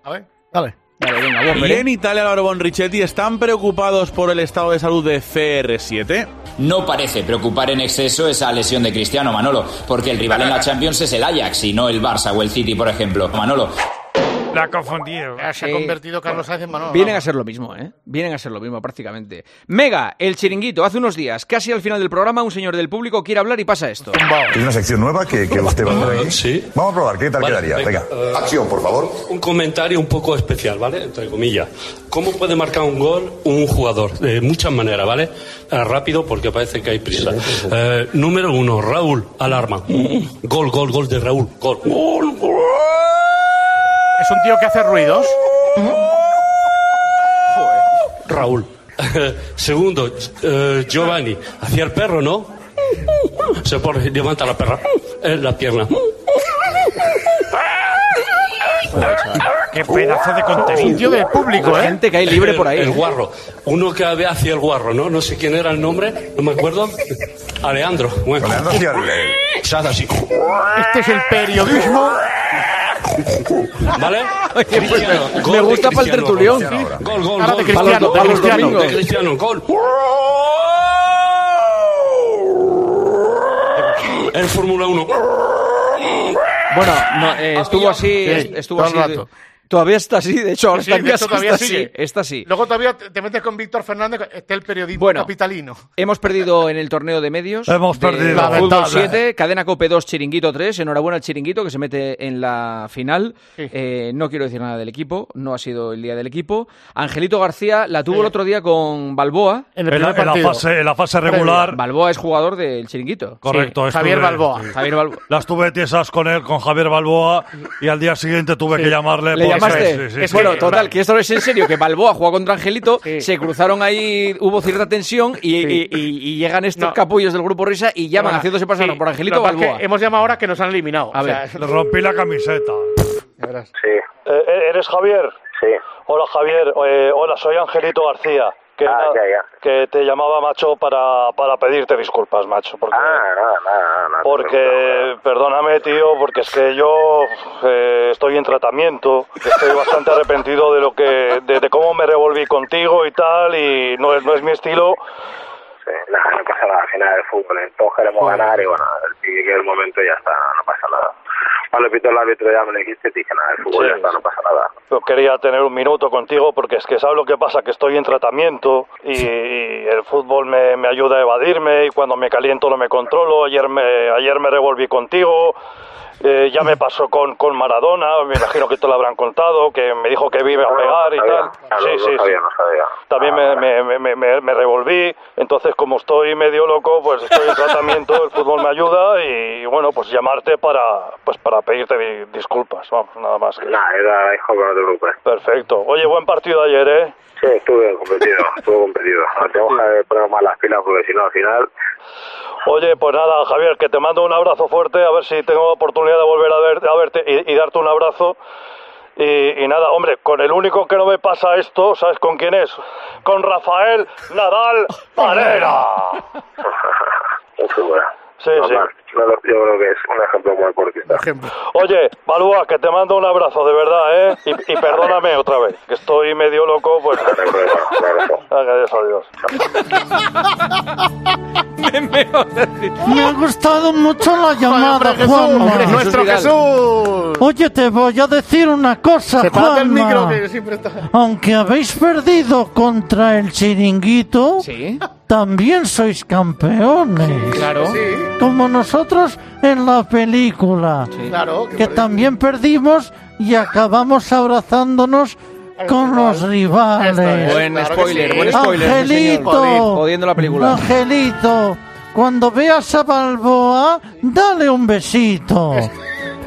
A ver, dale. Dale, venga, Y en Italia, Lauro Bonrichetti, ¿están preocupados por el estado de salud de CR7? No parece preocupar en exceso esa lesión de Cristiano Manolo, porque el rival en la Champions es el Ajax y no el Barça o el City, por ejemplo. Manolo, La ha confundido. Se ha Sí. convertido Carlos Sáenz en Manolo. Vienen a ser lo mismo, ¿eh? Vienen a ser lo mismo prácticamente. Mega, el chiringuito. Hace unos días, casi al final del programa, un señor del público quiere hablar y pasa esto. Es una sección nueva que, que usted va a hacer aquí. Sí. Vamos a probar, ¿qué tal Vale, quedaría? Venga, venga. acción, por favor. Un comentario un poco especial, ¿vale? Entre comillas. ¿Cómo puede marcar un gol un jugador? De muchas maneras, ¿vale? Eh, rápido porque parece que hay prisa. Eh, número uno, Raúl, alarma. Gol, gol, gol de Raúl. Gol. Gol, gol. Es un tío que hace ruidos. Raúl. Segundo, eh, Giovanni, hacia el perro, ¿no? Se pone, levanta la perra en la pierna. Qué pedazo de contenido. Un tío del público, ¿eh? Gente que hay libre por ahí. El ¿eh? guarro. Uno que ve hacia el guarro, ¿no? No sé quién era el nombre, no me acuerdo. Alejandro. Bueno. Alejandro hacia el-. Este es el periodismo. ¿Vale? Oye, pues, me- gol me gusta para el tertulión. Gol, gol, Ahora gol. de Cristiano, los- de Cristiano. De Cristiano, gol. En Fórmula 1. Bueno, no, eh, estuvo así, Sí, est- estuvo todo el así. Todavía está así, de hecho, ahora Sí, está hecho, todavía está así, sigue. está así. Luego todavía te te metes con Víctor Fernández, este el periodismo Bueno. capitalino. Hemos perdido en el torneo de medios. Hemos de perdido. Fútbol Lamentable. 7, Cadena Cope 2, Chiringuito 3. Enhorabuena al Chiringuito que se mete en la final. Eh, no quiero decir nada del equipo, no ha sido el día del equipo. Angelito García la tuvo el otro día con Balboa. En el En la- en la fase- en la fase regular. Balboa es jugador del Chiringuito. Correcto. Sí. estuve- Javier Balboa. Las tuve tiesas con él, con Javier Balboa, y al día siguiente tuve que llamarle. ¿Le llamaste? sí, sí, sí. bueno, total, que esto no es en serio, que Balboa jugó contra Angelito, se cruzaron ahí, hubo cierta tensión y, y- y- y llegan estos No. capullos del grupo Risa y llaman Bueno, haciéndose pasar sí, por Angelito lo es Balboa. que hemos llamado ahora que nos han eliminado. A O sea, ver. Le rompí la camiseta. Sí. Eh, ¿Eres Javier? Sí. Hola Javier, Eh, hola, soy Angelito García. Que, Ah, ya, ya. que te llamaba macho para, para pedirte disculpas, macho. Porque, Ah, nada, nada, nada. porque perdóname, tío, porque es que yo eh, estoy en tratamiento, estoy bastante arrepentido de lo que, de, de cómo me revolví contigo y tal, y no es, no es mi estilo. Sí, nada, no pasa nada. Al final del fútbol, eh, todos queremos ganar y bueno, el, el momento ya está, no pasa nada. Cuando pito el árbitro ya me dijiste, te dije nada, el fútbol Sí. ya está, no pasa nada. Yo quería tener un minuto contigo porque es que sabes lo que pasa, que estoy en tratamiento y, y el fútbol me, me ayuda a evadirme y cuando me caliento no me controlo. Ayer me, ayer me revolví contigo, eh, ya me pasó con, con Maradona, me imagino que te lo habrán contado, que me dijo que vive a pegar y tal. Ah, Sí, sí, sabía, sí. sabía. También me, me, me, me, me revolví, entonces como estoy medio loco, pues estoy en tratamiento, el fútbol me ayuda y bueno, pues llamarte para pues para pedirte di- disculpas, vamos, nada más. que- Nada, era hijo, no te preocupes. Perfecto. Oye, buen partido ayer, ¿eh? Sí, estuve competido, estuve competido. Tengo que poner más las pilas porque si no, al final... Oye, pues nada, Javier, que te mando un abrazo fuerte, a ver si tengo oportunidad de volver a, ver, a verte y, y darte un abrazo. Y, y nada, hombre, con el único que no me pasa esto, ¿sabes con quién es? Con Rafael Nadal Parera. Sí, Normal. No, yo creo que es un ejemplo muy deportista. Oye, Balúa, que te mando un abrazo, de verdad, ¿eh? Y, y perdóname otra vez, que estoy medio loco, pues... Adiós, adiós. Me ha gustado mucho la llamada, Juanma. Hombre, nuestro Jesús. Oye, te voy a decir una cosa, Juanma. micro que siempre está. Aunque habéis perdido contra el chiringuito, también sois campeones. Claro. Como nosotros en la película. Claro. Que también perdimos y acabamos abrazándonos con los rivales. Buen spoiler, buen spoiler. sí, Angelito. señor. Joder, Jodiendo la película. Angelito, cuando veas a Balboa, dale un besito.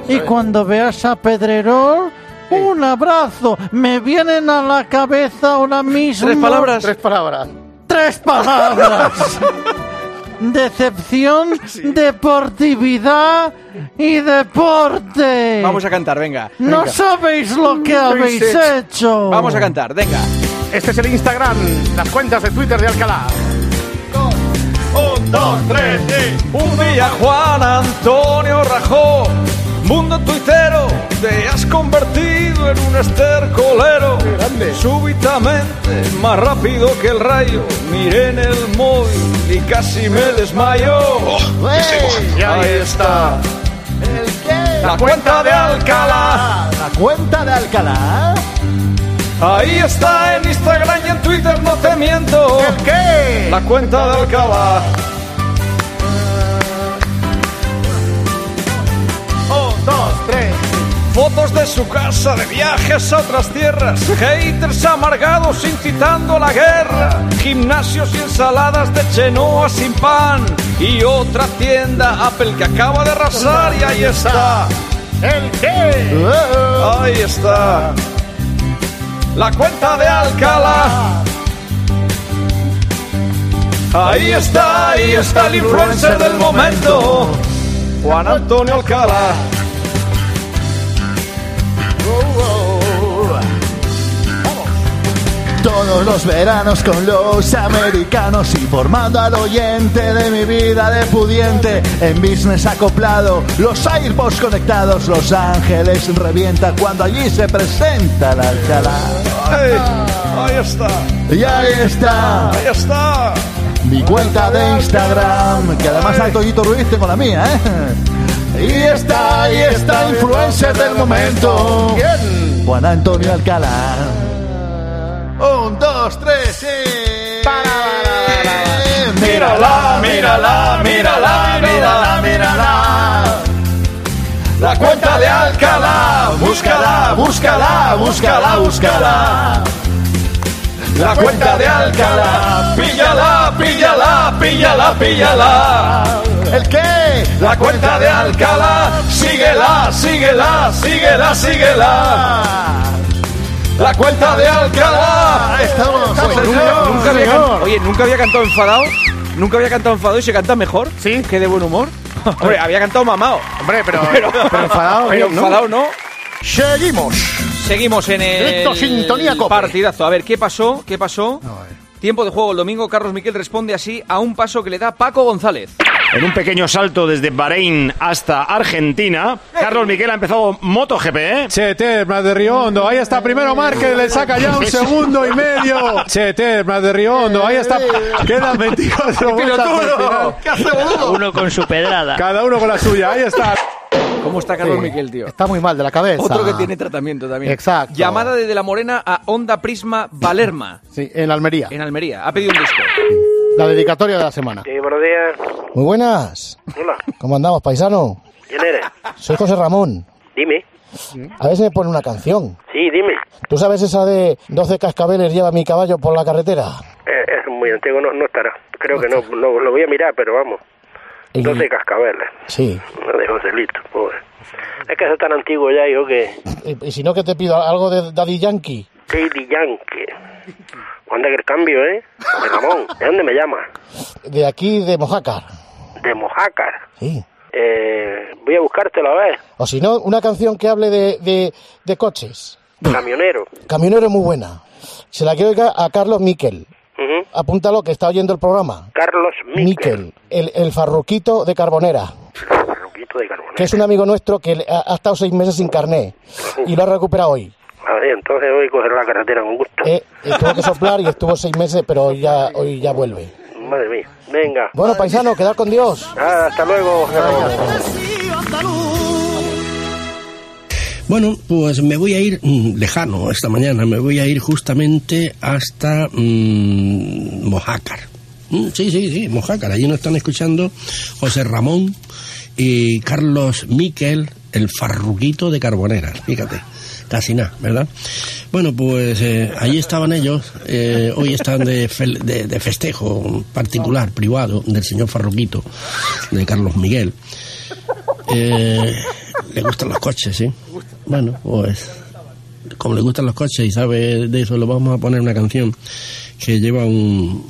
Y cuando veas a Pedrerol, un abrazo. Me vienen a la cabeza ahora mismo. Tres palabras. Tres palabras. Tres palabras. Decepción, deportividad y deporte. Vamos a cantar, venga. No sabéis lo que habéis hecho. Vamos a cantar, venga. Este es el Instagram, las cuentas de Twitter de Alcalá. Un, dos, tres, Un día Juan Antonio rajó, mundo tuitero, te has convertido en un estercolero. Súbitamente, más rápido que el rayo, miré en el móvil y casi me desmayo. Y ahí está. La cuenta de Alcalá. La cuenta de Alcalá. Ahí está en Instagram y en Twitter, no te miento. ¿El qué? La cuenta de Alcalá. Un, dos, tres. Fotos de su casa, de viajes a otras tierras, haters amargados incitando a la guerra, gimnasios y ensaladas de chenoa sin pan, y otra tienda Apple que acaba de arrasar, y ahí está. ¿El qué? Ahí está. La cuenta de Alcalá. Ahí está, ahí está el influencer del momento. Juan Antonio Alcalá. Todos los veranos con los americanos informando al oyente de mi vida de pudiente en business acoplado, los AirPods conectados, Los Ángeles revienta cuando allí se presenta la Alcalá. Ahí está. Y ahí está. Ahí está. Mi cuenta de Instagram, que además al Toyito Ruiz tengo la mía, ¿eh? Y está, ahí está, influencer del momento. Juan Antonio Alcalá. Un, dos, tres, sí. Mírala, mírala, mírala, mírala, mírala. La cuenta de Alcalá, búscala, búscala, búscala, búscala. La cuenta de Alcalá, píllala, píllala, píllala, píllala. ¿El qué? La cuenta de Alcalá, síguela, síguela, síguela, síguela. La cuenta de Alcalá. Estamos, Oye, nunca, nunca había can- oye, nunca había cantado enfadado. Nunca había cantado enfadado y se canta mejor. Sí. Que de buen humor. Hombre, había cantado mamado. Hombre, pero, pero enfadado Pero bien, ¿no? enfadado no. Seguimos. Seguimos en el Directo Sintonía Cope. partidazo. A ver, ¿qué pasó? ¿Qué pasó? Tiempo de juego el domingo. Carlos Miquel responde así a un paso que le da Paco González. En un pequeño salto desde Bahrein hasta Argentina, Carlos Miquel ha empezado MotoGP, ¿eh? Chete, Blas de Riondo, ahí está primero Márquez, le saca ya un segundo y medio. Chete, Blas de Riondo, ahí está. Quedan 24 vueltas. Cada uno con su pedrada. Cada uno con la suya, ahí está. ¿Cómo está Carlos Sí. Miquel, tío? Está muy mal de la cabeza. Otro que tiene tratamiento también. Exacto. Llamada desde La Morena a Onda Prisma Valerma. Sí, en Almería. En Almería. Ha pedido un disco. La dedicatoria de la semana. Sí, buenos días. Muy buenas. Hola. ¿Cómo andamos, paisano? ¿Quién eres? Soy José Ramón. Dime. A ver si me pone una canción. Sí, dime. ¿Tú sabes esa de 12 cascabeles lleva mi caballo por la carretera? Eh, es muy antiguo, no, no estará. Creo que no, no, lo voy a mirar, pero vamos. Y- 12 cascabeles. Sí. No de Joselito, pobre. Es que eso es tan antiguo ya, hijo, que... Y, y si no, que te pido algo de Daddy Yankee. Daddy Yankee. ¿Cuándo es el cambio, eh? De Ramón. ¿De dónde me llamas? De aquí, de Mojácar. De Mojácar. Sí. Eh, voy a buscártelo a ver. O si no, una canción que hable de, de, de coches. Camionero. Camionero es muy buena. Se la quiero dedicar a Carlos Miquel. Ujú. Apúntalo, que está oyendo el programa. Carlos Miquel. Miquel, el, el farruquito de Carbonera. Farruquito de Carbonera. Que es un amigo nuestro que ha, ha estado seis meses sin carné. Y lo ha recuperado hoy. Entonces voy a coger la carretera con gusto. Eh, eh, tuvo que soplar y estuvo seis meses, pero hoy ya, hoy ya vuelve. Madre mía. Venga. Bueno, paisano, quedar con Dios. Ah, hasta luego, Ramón. Bueno, pues me voy a ir mm, lejano esta mañana, me voy a ir justamente hasta mm, Mojácar. Mm, sí, sí, sí, Mojácar. Allí nos están escuchando José Ramón y Carlos Miquel, el farruquito de Carbonera. Fíjate, casi nada, ¿verdad? Bueno, pues eh, allí estaban ellos. eh, hoy están de, fel- de- de festejo particular, privado, del señor farruquito, de Carlos Miguel. Eh, le gustan los coches, ¿sí? Bueno, pues como le gustan los coches y sabe de eso, le vamos a poner una canción que lleva un,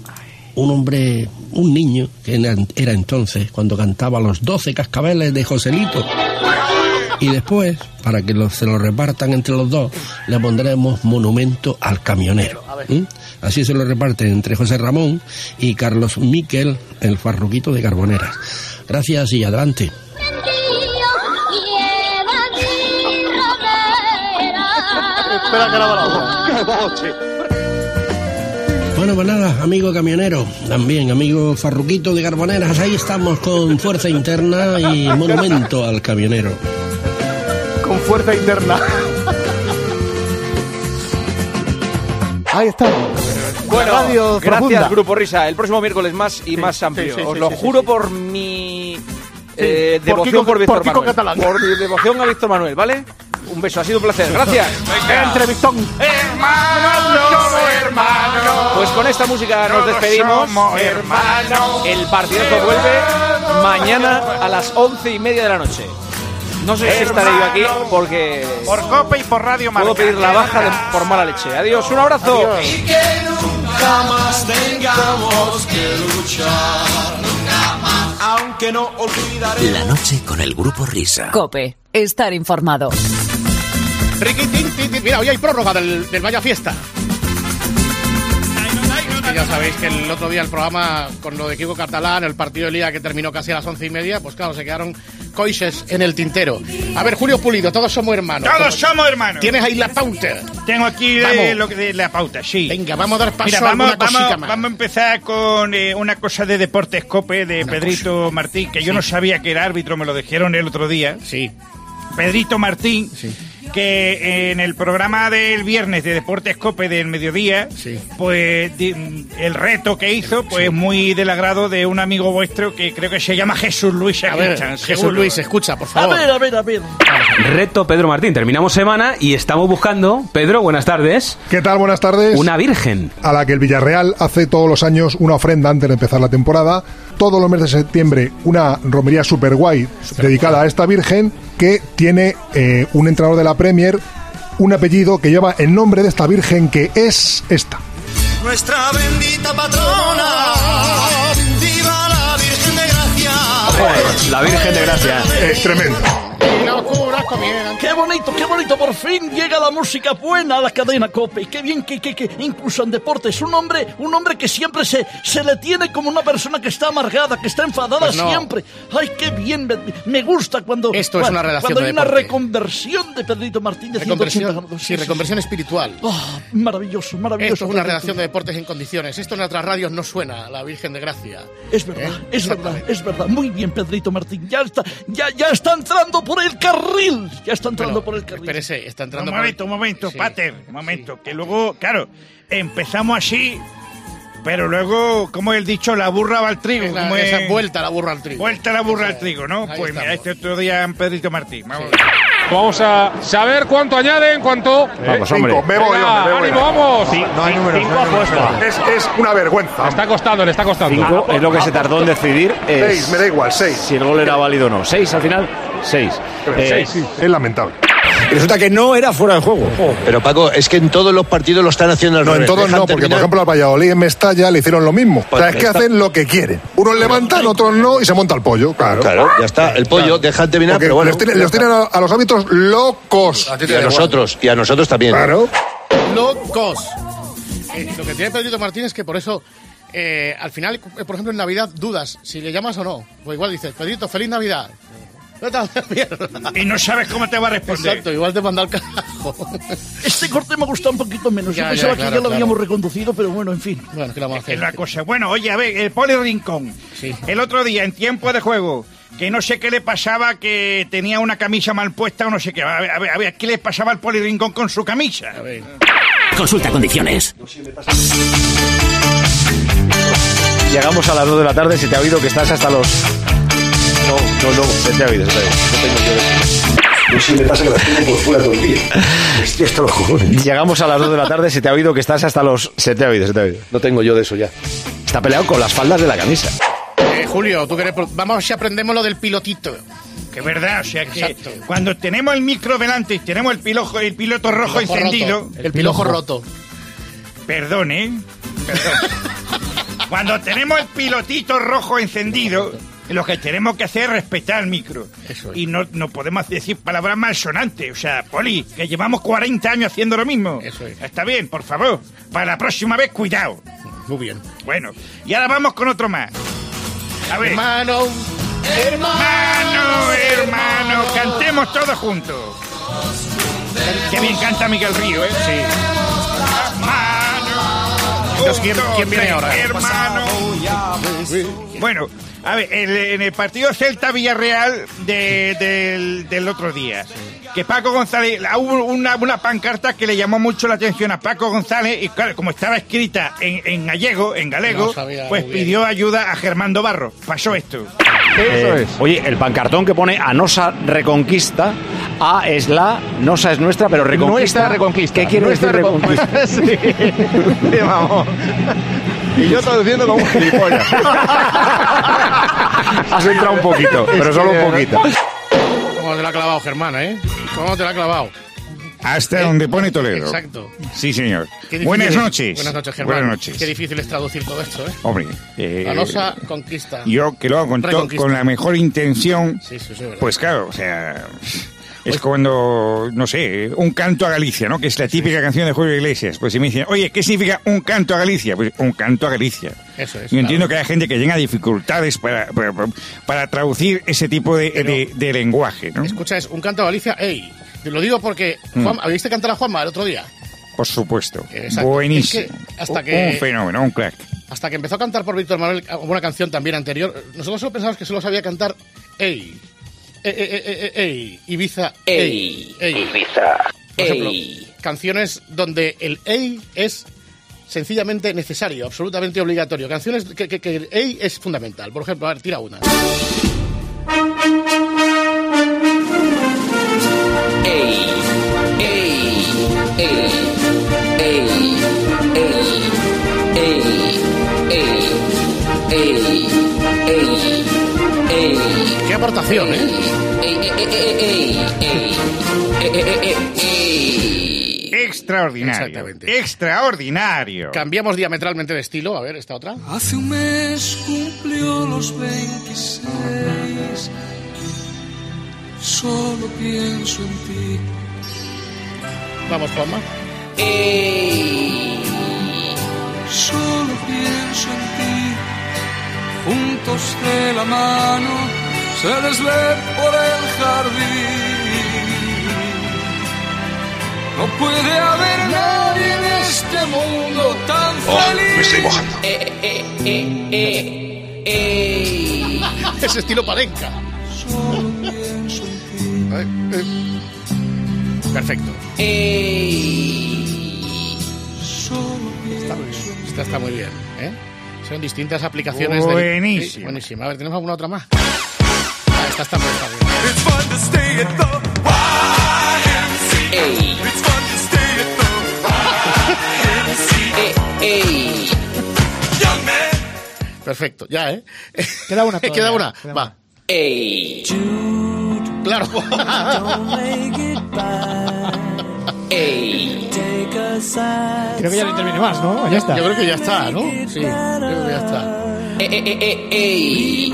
un hombre, un niño, que era, entonces, cuando cantaba los 12 cascabeles de Joselito. Y después, para que lo- se lo repartan entre los dos, le pondremos monumento al camionero. ¿Mm? Así se lo reparten entre José Ramón y Carlos Miquel, el farruquito de Carboneras. Gracias y adelante. Espera que Bueno, pues nada, amigo camionero, también amigo farruquito de Carboneras, ahí estamos con fuerza interna y monumento al camionero. Con fuerza interna. Ahí estamos. Bueno, Radio gracias profunda. Grupo Risa. El próximo miércoles más y más amplio. sí, sí, Os lo juro por mi eh, por devoción Kiko- por, Víctor por Manuel. Catalán. Por mi devoción a Víctor Manuel, ¿vale? Un beso, ha sido un placer. Gracias. Entre Victón. Pues con esta música nos despedimos. El partidazo vuelve mañana a las once y media de la noche. No sé si estaré yo aquí porque Por Cope y por Radio Marca. puedo pedir la baja de- por mala leche. Adiós, un abrazo. Y que nunca más tengamos que luchar. Nunca más. Aunque no olvidaré. La noche con el grupo Risa. Cope, estar informado. Riquitín, tin, tin. Mira, hoy hay prórroga del, del Vaya Fiesta. Y ya sabéis que el otro día el programa con lo de Kiko Catalán, el partido de Liga que terminó casi a las once y media, pues claro, se quedaron coises en el tintero. A ver, Julio Pulido, todos somos hermanos. Todos somos hermanos. ¿Tienes ahí la pauta? Tengo aquí eh, lo que de la pauta, sí. Venga, vamos a dar paso Mira, a vamos, alguna cosita vamos, más. vamos a empezar con eh, una cosa de Deportes Cope de Pedrito Martín, que yo no sabía que era árbitro, me lo dijeron el otro día. Sí. Pedrito Martín, que en el programa del viernes de Deportes Cope del mediodía, pues el reto que hizo, pues muy del agrado de un amigo vuestro que creo que se llama Jesús Luis A ver, Jesús seguro. Luis, escucha, por A favor. ver, a ver, a ver. Reto Pedro Martín. Terminamos semana y estamos buscando, Pedro, buenas tardes. ¿Qué tal? Buenas tardes. Una virgen. A la que el Villarreal hace todos los años una ofrenda antes de empezar la temporada. Todos los meses de septiembre una romería super guay dedicada a esta virgen que tiene eh, un entrenador de la Premier, un apellido que lleva el nombre de esta virgen que es esta. Nuestra bendita patrona. Viva la Virgen de Gracia. La Virgen de Gracia. Es tremendo. Comiendo. Qué bonito, qué bonito. Por fin llega la música buena a la cadena Cope. Qué bien que, que, que incluso en deportes. Un hombre, un hombre que siempre se, se le tiene como una persona que está amargada, que está enfadada Pues no. siempre. Ay, qué bien. Me, me gusta cuando. Esto es una relación Cuando de hay una reconversión de Pedrito Martínez. Reconversión, sí, reconversión espiritual. Ah, maravilloso, maravilloso. Esto es una redacción de deportes en condiciones. Esto en otras radios no suena, la Virgen de Gracia. Es verdad, ¿Eh? es verdad, es verdad. Muy bien, Pedrito Martín. Ya está, ya, ya está entrando por el carril. Ya está entrando por el carril. Espérese, está entrando Un por- momento, un momento, Sí. Pater, un momento. Que luego, claro, empezamos así, pero luego, como he dicho, la burra va al trigo. Es la- como esa es- vuelta la burra al trigo. Vuelta la burra al trigo, ¿no? Pues mira, estamos. este otro día en Pedrito Martín. Vamos. Vamos a saber cuánto añaden, cuánto. Vamos, hombre. Cinco, me voy, Venga, hombre, me voy. ánimo, vamos. Sí, no hay números, Cinco no hay números. Es, es una vergüenza. Le está costando, le está costando. Cinco es lo que se tardó en decidir. es Seis, me da igual, seis. Si el gol era válido o no. Seis al final, seis. Eh, Seis, sí, es lamentable. Resulta que no era fuera de juego. Pero Paco, es que en todos los partidos lo están haciendo al No, en revés. todos Dejan no, porque por ejemplo al Valladolid en Mestalla le hicieron lo mismo. O sea, es que está- hacen lo que quieren. Unos levantan, otros no, y se monta el pollo. Claro, Claro, ya está. El pollo, deja terminar, Porque pero bueno. Los tienen, los tienen a, a los árbitros locos. Y a nosotros, y a nosotros también. Claro. Locos. Eh, lo que tiene Pedrito Martín es que por eso, eh, al final, por ejemplo, en Navidad dudas si le llamas o no. Pues igual dices, Pedrito, feliz Navidad. Vete a la mierda. Y no sabes cómo te va a responder. Exacto, igual te manda al carajo. Este corte me ha gustado un poquito menos. Ya, Yo pensaba ya, claro, que ya lo claro. habíamos reconducido, pero bueno, en fin. Bueno, ¿qué vamos a Es la cosa. Bueno, oye, a ver, el Poli Rincón. El otro día, en tiempo de juego, que no sé qué le pasaba, que tenía una camisa mal puesta o no sé qué. A ver, a ver, a ver, ¿qué le pasaba al Poli Rincón con su camisa? Consulta condiciones. Llegamos a las 2 de la tarde, se te ha oído que estás hasta los... No, no, no, se te ha oído, se te ha oído. No tengo yo de eso. No sé, me pasa que las tengo por fuera todo el día. Estoy hasta los cojones. Llegamos a las 2 de la tarde, se te ha oído que estás hasta los... Se te ha oído, se te ha oído. No tengo yo de eso ya. Está peleado con las faldas de la camisa. Eh, Julio, tú que eres pro- Vamos si aprendemos lo del pilotito. Que verdad, o sea que cuando tenemos el micro delante y tenemos el, pilojo, el piloto rojo Pilojo encendido... roto. El pilojo roto. Perdón, ¿eh? Perdón. cuando tenemos el pilotito rojo encendido, lo que tenemos que hacer es respetar el micro. Y no, no podemos decir palabras malsonantes. O sea, Poli, que llevamos 40 años haciendo lo mismo. Está bien, por favor. Para la próxima vez, cuidado. Muy bien. Bueno, y ahora vamos con otro más. A ver. Hermano, hermano, hermano, cantemos todos juntos. Qué bien canta Miguel Río, ¿eh? Sí. Hermano. ¿quién- viene ahora? Hermano. Bueno, a ver, el- en el partido Celta-Villarreal de- del, del otro día, que Paco González, hubo una, una pancarta que le llamó mucho la atención a Paco González y claro, como estaba escrita en, en gallego, en galego, No pues pidió ayuda a Germando Barro. Pasó esto. Eh, Oye, el pancartón que pone Anosa Reconquista, A es la, Nosa es nuestra, pero Reconquista. Nuestra Reconquista. ¿Qué quiere Nuestra decir Reconquista? Sí, vamos. Y yo traduciendo como un gilipollas. Has entrado un poquito, pero solo un poquito. ¿Cómo te la ha clavado, Germán, eh? ¿Cómo te la ha clavado? Hasta donde pone Toledo. Exacto. Sí, señor. Buenas es- noches. Buenas noches, Germán. Buenas noches. Qué difícil es traducir todo esto, ¿eh? Hombre, eh, Ganosa conquista. yo que lo hago con, con la mejor intención, Sí, sí, sí, verdad. pues claro, o sea, es cuando, no sé, un canto a Galicia, ¿no? Que es la típica canción de Julio Iglesias. Pues si me dicen, oye, ¿qué significa un canto a Galicia? Pues un canto a Galicia. Eso es. Yo entiendo que hay gente que llega a dificultades para, para, para traducir ese tipo de, de- de lenguaje, ¿no? Escucha, es un canto a Galicia, ey. Lo digo porque, Mm. Juan, ¿habéis cantar a Juanma el otro día? Por supuesto. Exacto. Buenísimo. Es que hasta que- Un fenómeno, un crack. Hasta que empezó a cantar por Víctor Manuel una canción también anterior, nosotros solo pensábamos que solo sabía cantar ey. Ey, ey. Ibiza, ey. ey. Ibiza, Por ejemplo, canciones donde el ey es sencillamente necesario, absolutamente obligatorio. Canciones que, que- que el ey es fundamental. Por ejemplo, a ver, tira una. Ey, ey, ey, ey, ey, ey, ey, ey, ey, aportación, ¿eh? Extraordinario. Extraordinario. Cambiamos diametralmente de estilo. A ver, esta otra. Hace un mes cumplió los 26. Solo pienso en ti. Vamos, Palma. Solo pienso en ti. Juntos de la mano se deslee por el jardín. No puede haber nadie en este mundo tan Oh, feliz. me estoy mojando. Eh, Ese estilo palenca. Solo pienso en ti. Eh, eh. Perfecto. Está muy bien. Esta está muy bien. ¿eh? Son distintas aplicaciones. del- Buenísimo. Sí, buenísimo. A ver, ¿tenemos alguna otra más? Esta está muy está bien. It's fun to stay at the YMCA. It's fun to stay at the YMCA. Young man. Perfecto, ya, ¿eh? Queda una Queda una. queda Va. Claro. Creo que ya no interviene más, ¿no? Ya está. Yo creo que ya está, ¿no? Sí, yo creo que ya está.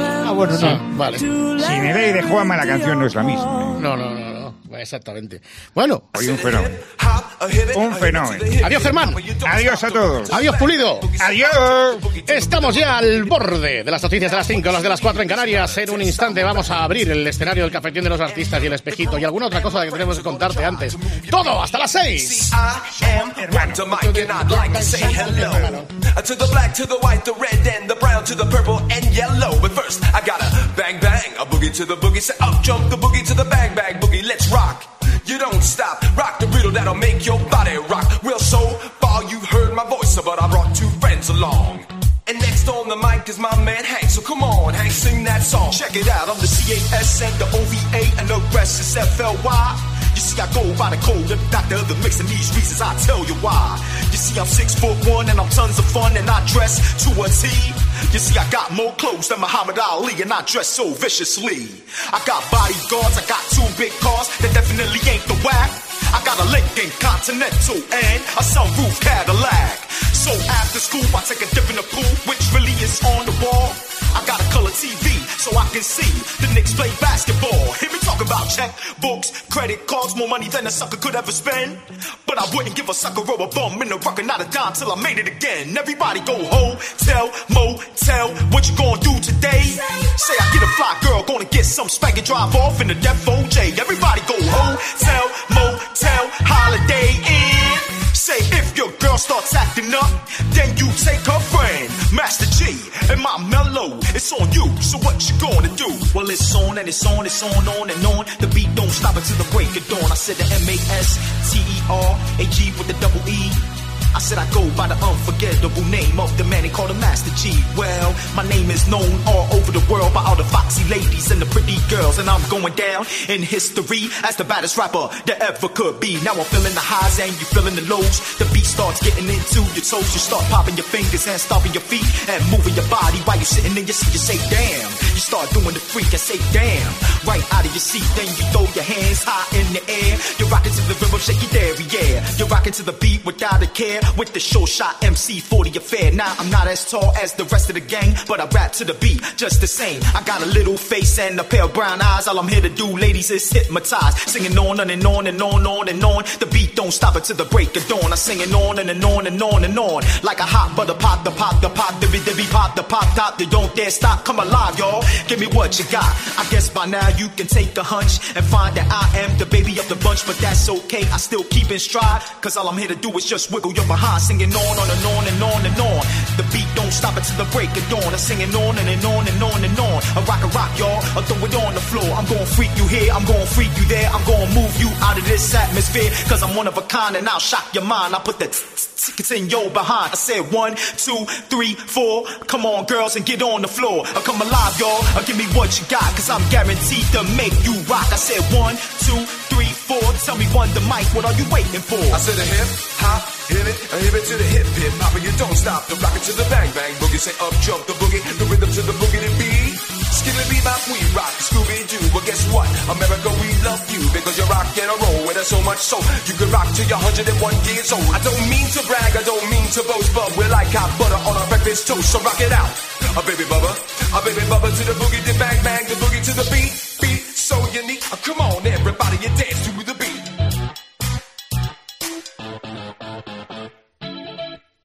Ah, bueno, Sí, no. vale. Sin el de Juanma la canción no es la misma. No, no, no, no. Exactamente. Bueno. Hoy un fenómeno. Un fenómeno. Adiós, Germán. Adiós a todos. Adiós, Pulido. Adiós. Estamos ya al borde de las noticias de las 5, las de las 4 en Canarias. En un instante vamos a abrir el escenario del cafetín de los artistas y el espejito y alguna otra cosa que tenemos que contarte antes. Todo hasta las 6. I am Wonder Mike, and I'd like to say hello Uh, to the black, to the white, the red, and the brown, to the purple and yellow. But first, I gotta bang bang a boogie to the boogie. Say up jump the boogie to the bang bang boogie. Let's rock. You don't stop. Rock the riddle that'll make your body rock. Well, so far you've heard my voice, but I brought two friends along. And next on the mic is my man Hank. So come on, Hank, sing that song. Check it out. I'm the CAS and the OVA and the rest is FLY. See, I go by the code of of the mix, and these reasons I tell you why. You see, I'm six foot one and I'm tons of fun, and I dress to a T. You see, I got more clothes than Muhammad Ali, and I dress so viciously. I got bodyguards, I got two big cars that definitely ain't the whack. I got a Lincoln Continental and a sunroof Cadillac. So after school, I take a dip in the pool, which really is on the wall. I got a color TV so I can see the Knicks play basketball. Hear me talk about checkbooks, credit cards, more money than a sucker could ever spend. But I wouldn't give a sucker or a bum in the rock not a dime till I made it again. Everybody go hotel, motel, what you gonna do today? Say I get a fly girl, gonna get some spank and drive off in the Def OJ. Everybody go hotel, motel, holiday inn. Say if your girl starts acting up, then you take her friend, Master G, and my mellow. It's on you, so what you gonna do? Well, it's on and it's on, it's on, on and on. The beat don't stop until the break of dawn. I said the M A S T E R A G with the double E. I said I go by the unforgettable name of the man they call the Master G. Well, my name is known all over the world by all the foxy ladies and the pretty girls, and I'm going down in history as the baddest rapper that ever could be. Now I'm feeling the highs and you feeling the lows. The beat starts getting into your toes. You start popping your fingers and stomping your feet and moving your body while you're sitting in your seat. You say, damn. You start doing the freak and say, damn. Right out of your seat, then you throw your hands high in the air. You're rocking to the rhythm, shake your dairy, yeah. You're rocking to the beat without a care. With the short shot MC 40 affair. Now I'm not as tall as the rest of the gang, but I rap to the beat just the same. I got a little face and a pair of brown eyes. All I'm here to do, ladies, is hypnotize. Singing on and, and on and on, on and on. The beat don't stop until the break of dawn. I'm singing on and, and on and on and on. Like a hot butter pop, the pop, the pop, the the be pop, the pop top. You don't dare stop. Come alive, y'all. Give me what you got. I guess by now you can take a hunch and find that I am the baby of the bunch, but that's okay. I still keep in stride. Cause all I'm here to do is just wiggle your behind. Singing on, on and on and on and on. The beat don't stop until the break of dawn. I'm singing on and, and on and on and on. I rock a rock, y'all. I throw it on the floor. I'm gonna freak you here. I'm gonna freak you there. I'm gonna move you out of this atmosphere. Cause I'm one of a kind and I'll shock your mind. I put the tickets in your behind. I said one, two, three, four. Come on, girls, and get on the floor. I come alive, y'all. Give me what you got. Cause I'm guaranteed to make you rock. I said one, two, four. Tell me one the mic. What are you waiting for? I said a hip hop, hit it, a hip it to the hip hip hop, and you don't stop. The rocket to the bang bang boogie, say up jump the boogie, the rhythm to the boogie to beat. Skilly bebop, we rock, Scooby Doo. But guess what? America, we love you because you rock and a roll with us so much so you can rock till you're 101 years old. I don't mean to brag, I don't mean to boast, but we're like hot butter on our breakfast toast. So rock it out, a baby bubba, a baby bubba to the boogie, the bang bang, the boogie to the beat, beat so unique. Oh, come on, everybody, and dance to the